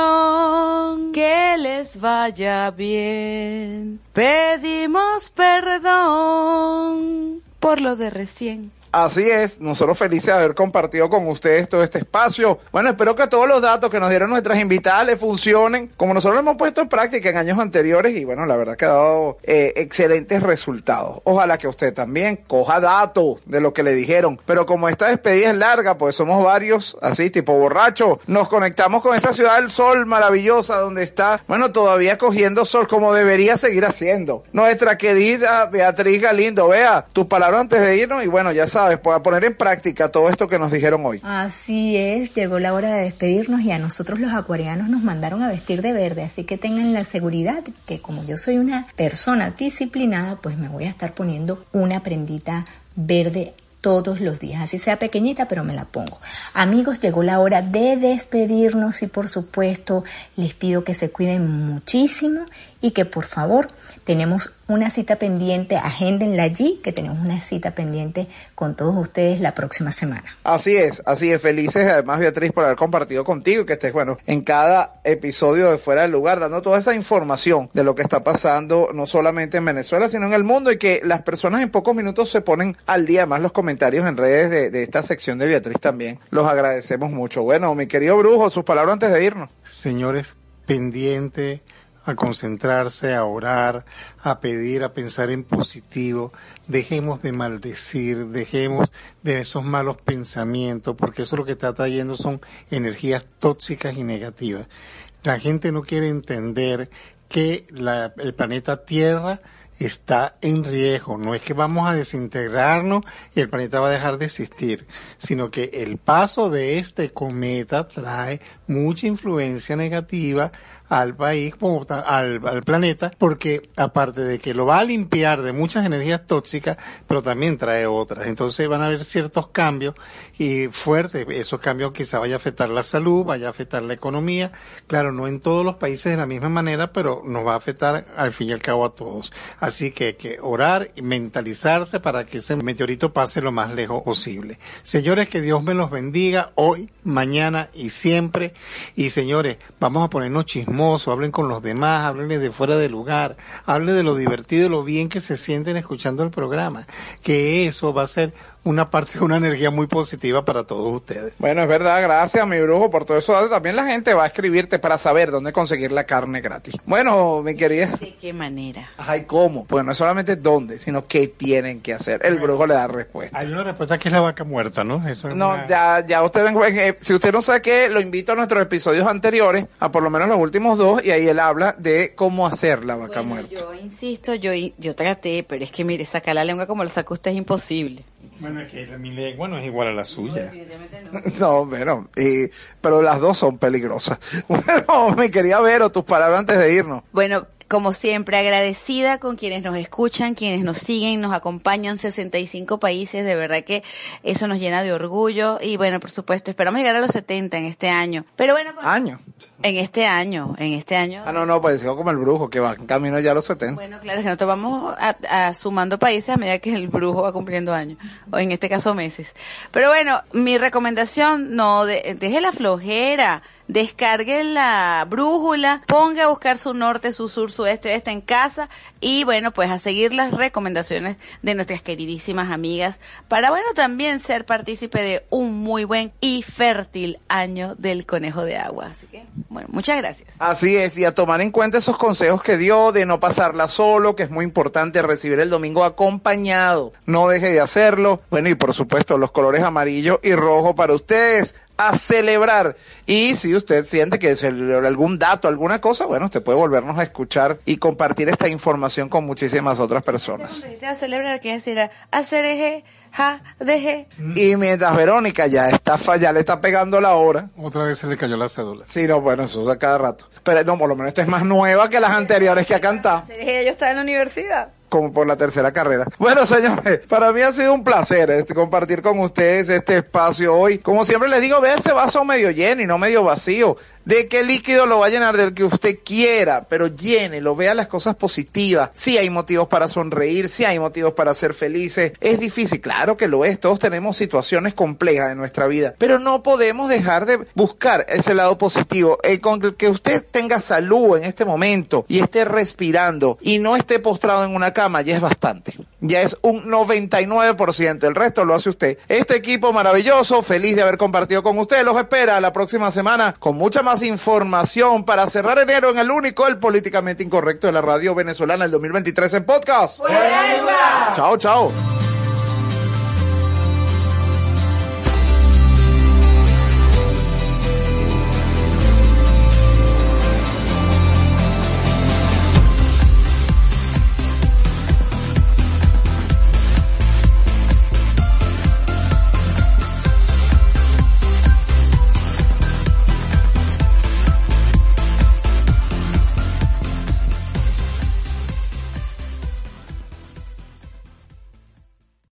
audición. Que les vaya bien. Pedimos perdón por lo de recién. Así es, nosotros felices de haber compartido con ustedes todo este espacio. Bueno, espero que todos los datos que nos dieron nuestras invitadas les funcionen como nosotros lo hemos puesto en práctica en años anteriores y bueno, la verdad que ha dado eh, excelentes resultados. Ojalá que usted también coja datos de lo que le dijeron. Pero como esta despedida es larga, pues somos varios, así tipo borracho, nos conectamos con esa ciudad del sol maravillosa donde está, bueno, todavía cogiendo sol como debería seguir haciendo. Nuestra querida Beatriz Galindo, vea tus palabras antes de irnos y bueno, ya sabes, para poner en práctica todo esto que nos dijeron hoy. Así es, llegó la hora de despedirnos y a nosotros los acuarianos nos mandaron a vestir de verde, así que tengan la seguridad que como yo soy una persona disciplinada, pues me voy a estar poniendo una prendita verde todos los días, así sea pequeñita, pero me la pongo. Amigos, llegó la hora de despedirnos y por supuesto les pido que se cuiden muchísimo y que por favor tenemos una cita pendiente, agéndenla allí, que tenemos una cita pendiente con todos ustedes la próxima semana. Así es, así es. Felices además, Beatriz, por haber compartido contigo y que estés, bueno, en cada episodio de Fuera del Lugar, dando toda esa información de lo que está pasando, no solamente en Venezuela, sino en el mundo y que las personas en pocos minutos se ponen al día. Más los comentarios en redes de, de esta sección de Beatriz también. Los agradecemos mucho. Bueno, mi querido Brujo, sus palabras antes de irnos. Señores, pendiente a concentrarse, a orar, a pedir, a pensar en positivo. Dejemos de maldecir, dejemos de esos malos pensamientos, porque eso lo que está trayendo son energías tóxicas y negativas. La gente no quiere entender que el planeta Tierra está en riesgo. No es que vamos a desintegrarnos y el planeta va a dejar de existir, sino que el paso de este cometa trae mucha influencia negativa al país, al, al planeta, porque aparte de que lo va a limpiar de muchas energías tóxicas, pero también trae otras. Entonces van a haber ciertos cambios y fuertes. Esos cambios quizá vaya a afectar la salud, vaya a afectar la economía. Claro, no en todos los países de la misma manera, pero nos va a afectar al fin y al cabo a todos. Así que hay que orar y mentalizarse para que ese meteorito pase lo más lejos posible. Señores, que Dios me los bendiga hoy, mañana y siempre. Y señores, vamos a ponernos chismosos, hablen con los demás, hablen de fuera de lugar, hablen de lo divertido y lo bien que se sienten escuchando el programa. Que eso va a ser una parte de una energía muy positiva para todos ustedes. Bueno, es verdad, gracias mi brujo por todo eso. También la gente va a escribirte para saber dónde conseguir la carne gratis. Bueno, mi querida. ¿De qué manera? Ay, ¿cómo? Pues no es solamente dónde, sino qué tienen que hacer. El brujo le da respuesta. Hay una respuesta que es la vaca muerta, ¿no? Eso es No, una- ya, ya ustedes, eh, si usted no sabe qué, lo invito a nuestros episodios anteriores, a por lo menos los últimos dos, y ahí él habla de cómo hacer la vaca Bueno, muerta. yo insisto, yo, yo traté, pero es que mire, sacar la lengua como la saca usted es imposible. Bueno, es que mi lengua no es igual a la suya. No, bueno, y- pero las dos son peligrosas. Bueno, mi querida Vero, tus palabras antes de irnos. Bueno, como siempre, agradecida con quienes nos escuchan, quienes nos siguen, nos acompañan, 65 países, de verdad que eso nos llena de orgullo y bueno, por supuesto, esperamos llegar a los 70 en este año. Pero bueno, con- Año. en este año, en este año. Ah, no, no, pues sigo como el brujo, que va en camino ya a los 70. Bueno, claro, que nosotros vamos a, a sumando países a medida que el brujo va cumpliendo años, o en este caso meses. Pero bueno, mi recomendación, no, de- deje la flojera, descargue la brújula, ponga a buscar su norte, su sur, su este, este en casa y bueno, pues a seguir las recomendaciones de nuestras queridísimas amigas para bueno, también ser partícipe de un muy buen y fértil año del conejo de agua. Así que, bueno, muchas gracias. Así es, y a tomar en cuenta esos consejos que dio de no pasarla solo, que es muy importante recibir el domingo acompañado. No deje de hacerlo. Bueno, y por supuesto, los colores amarillo y rojo para ustedes a celebrar. Y si usted siente que celebró algún dato, alguna cosa, bueno, usted puede volvernos a escuchar y compartir esta información con muchísimas otras personas. a celebrar, que decir, hacer eje, ja, deje. Y mientras Verónica ya está fa- ya le está pegando la hora. Otra vez se le cayó la cédula. Sí, no, bueno, eso es a cada rato. Pero no, por lo menos esta es más nueva que las anteriores que ha cantado. Hacer eje, yo estaba en la universidad. Como por la tercera carrera. Bueno, señores, para mí ha sido un placer este, compartir con ustedes este espacio hoy. Como siempre les digo, vea ese vaso medio lleno y no medio vacío. De qué líquido lo va a llenar del que usted quiera, pero llénelo, vea las cosas positivas. Sí hay motivos para sonreír, sí hay motivos para ser felices. Es difícil, claro que lo es. Todos tenemos situaciones complejas en nuestra vida, pero no podemos dejar de buscar ese lado positivo. Eh, con el que usted tenga salud en este momento y esté respirando y no esté postrado en una cama, ya es bastante. Ya es un 99%. El resto lo hace usted. Este equipo maravilloso, feliz de haber compartido con usted. Los espera la próxima semana con mucha más información para cerrar enero en el único, el políticamente incorrecto de la radio venezolana el 2023 en podcast. Chao, chao.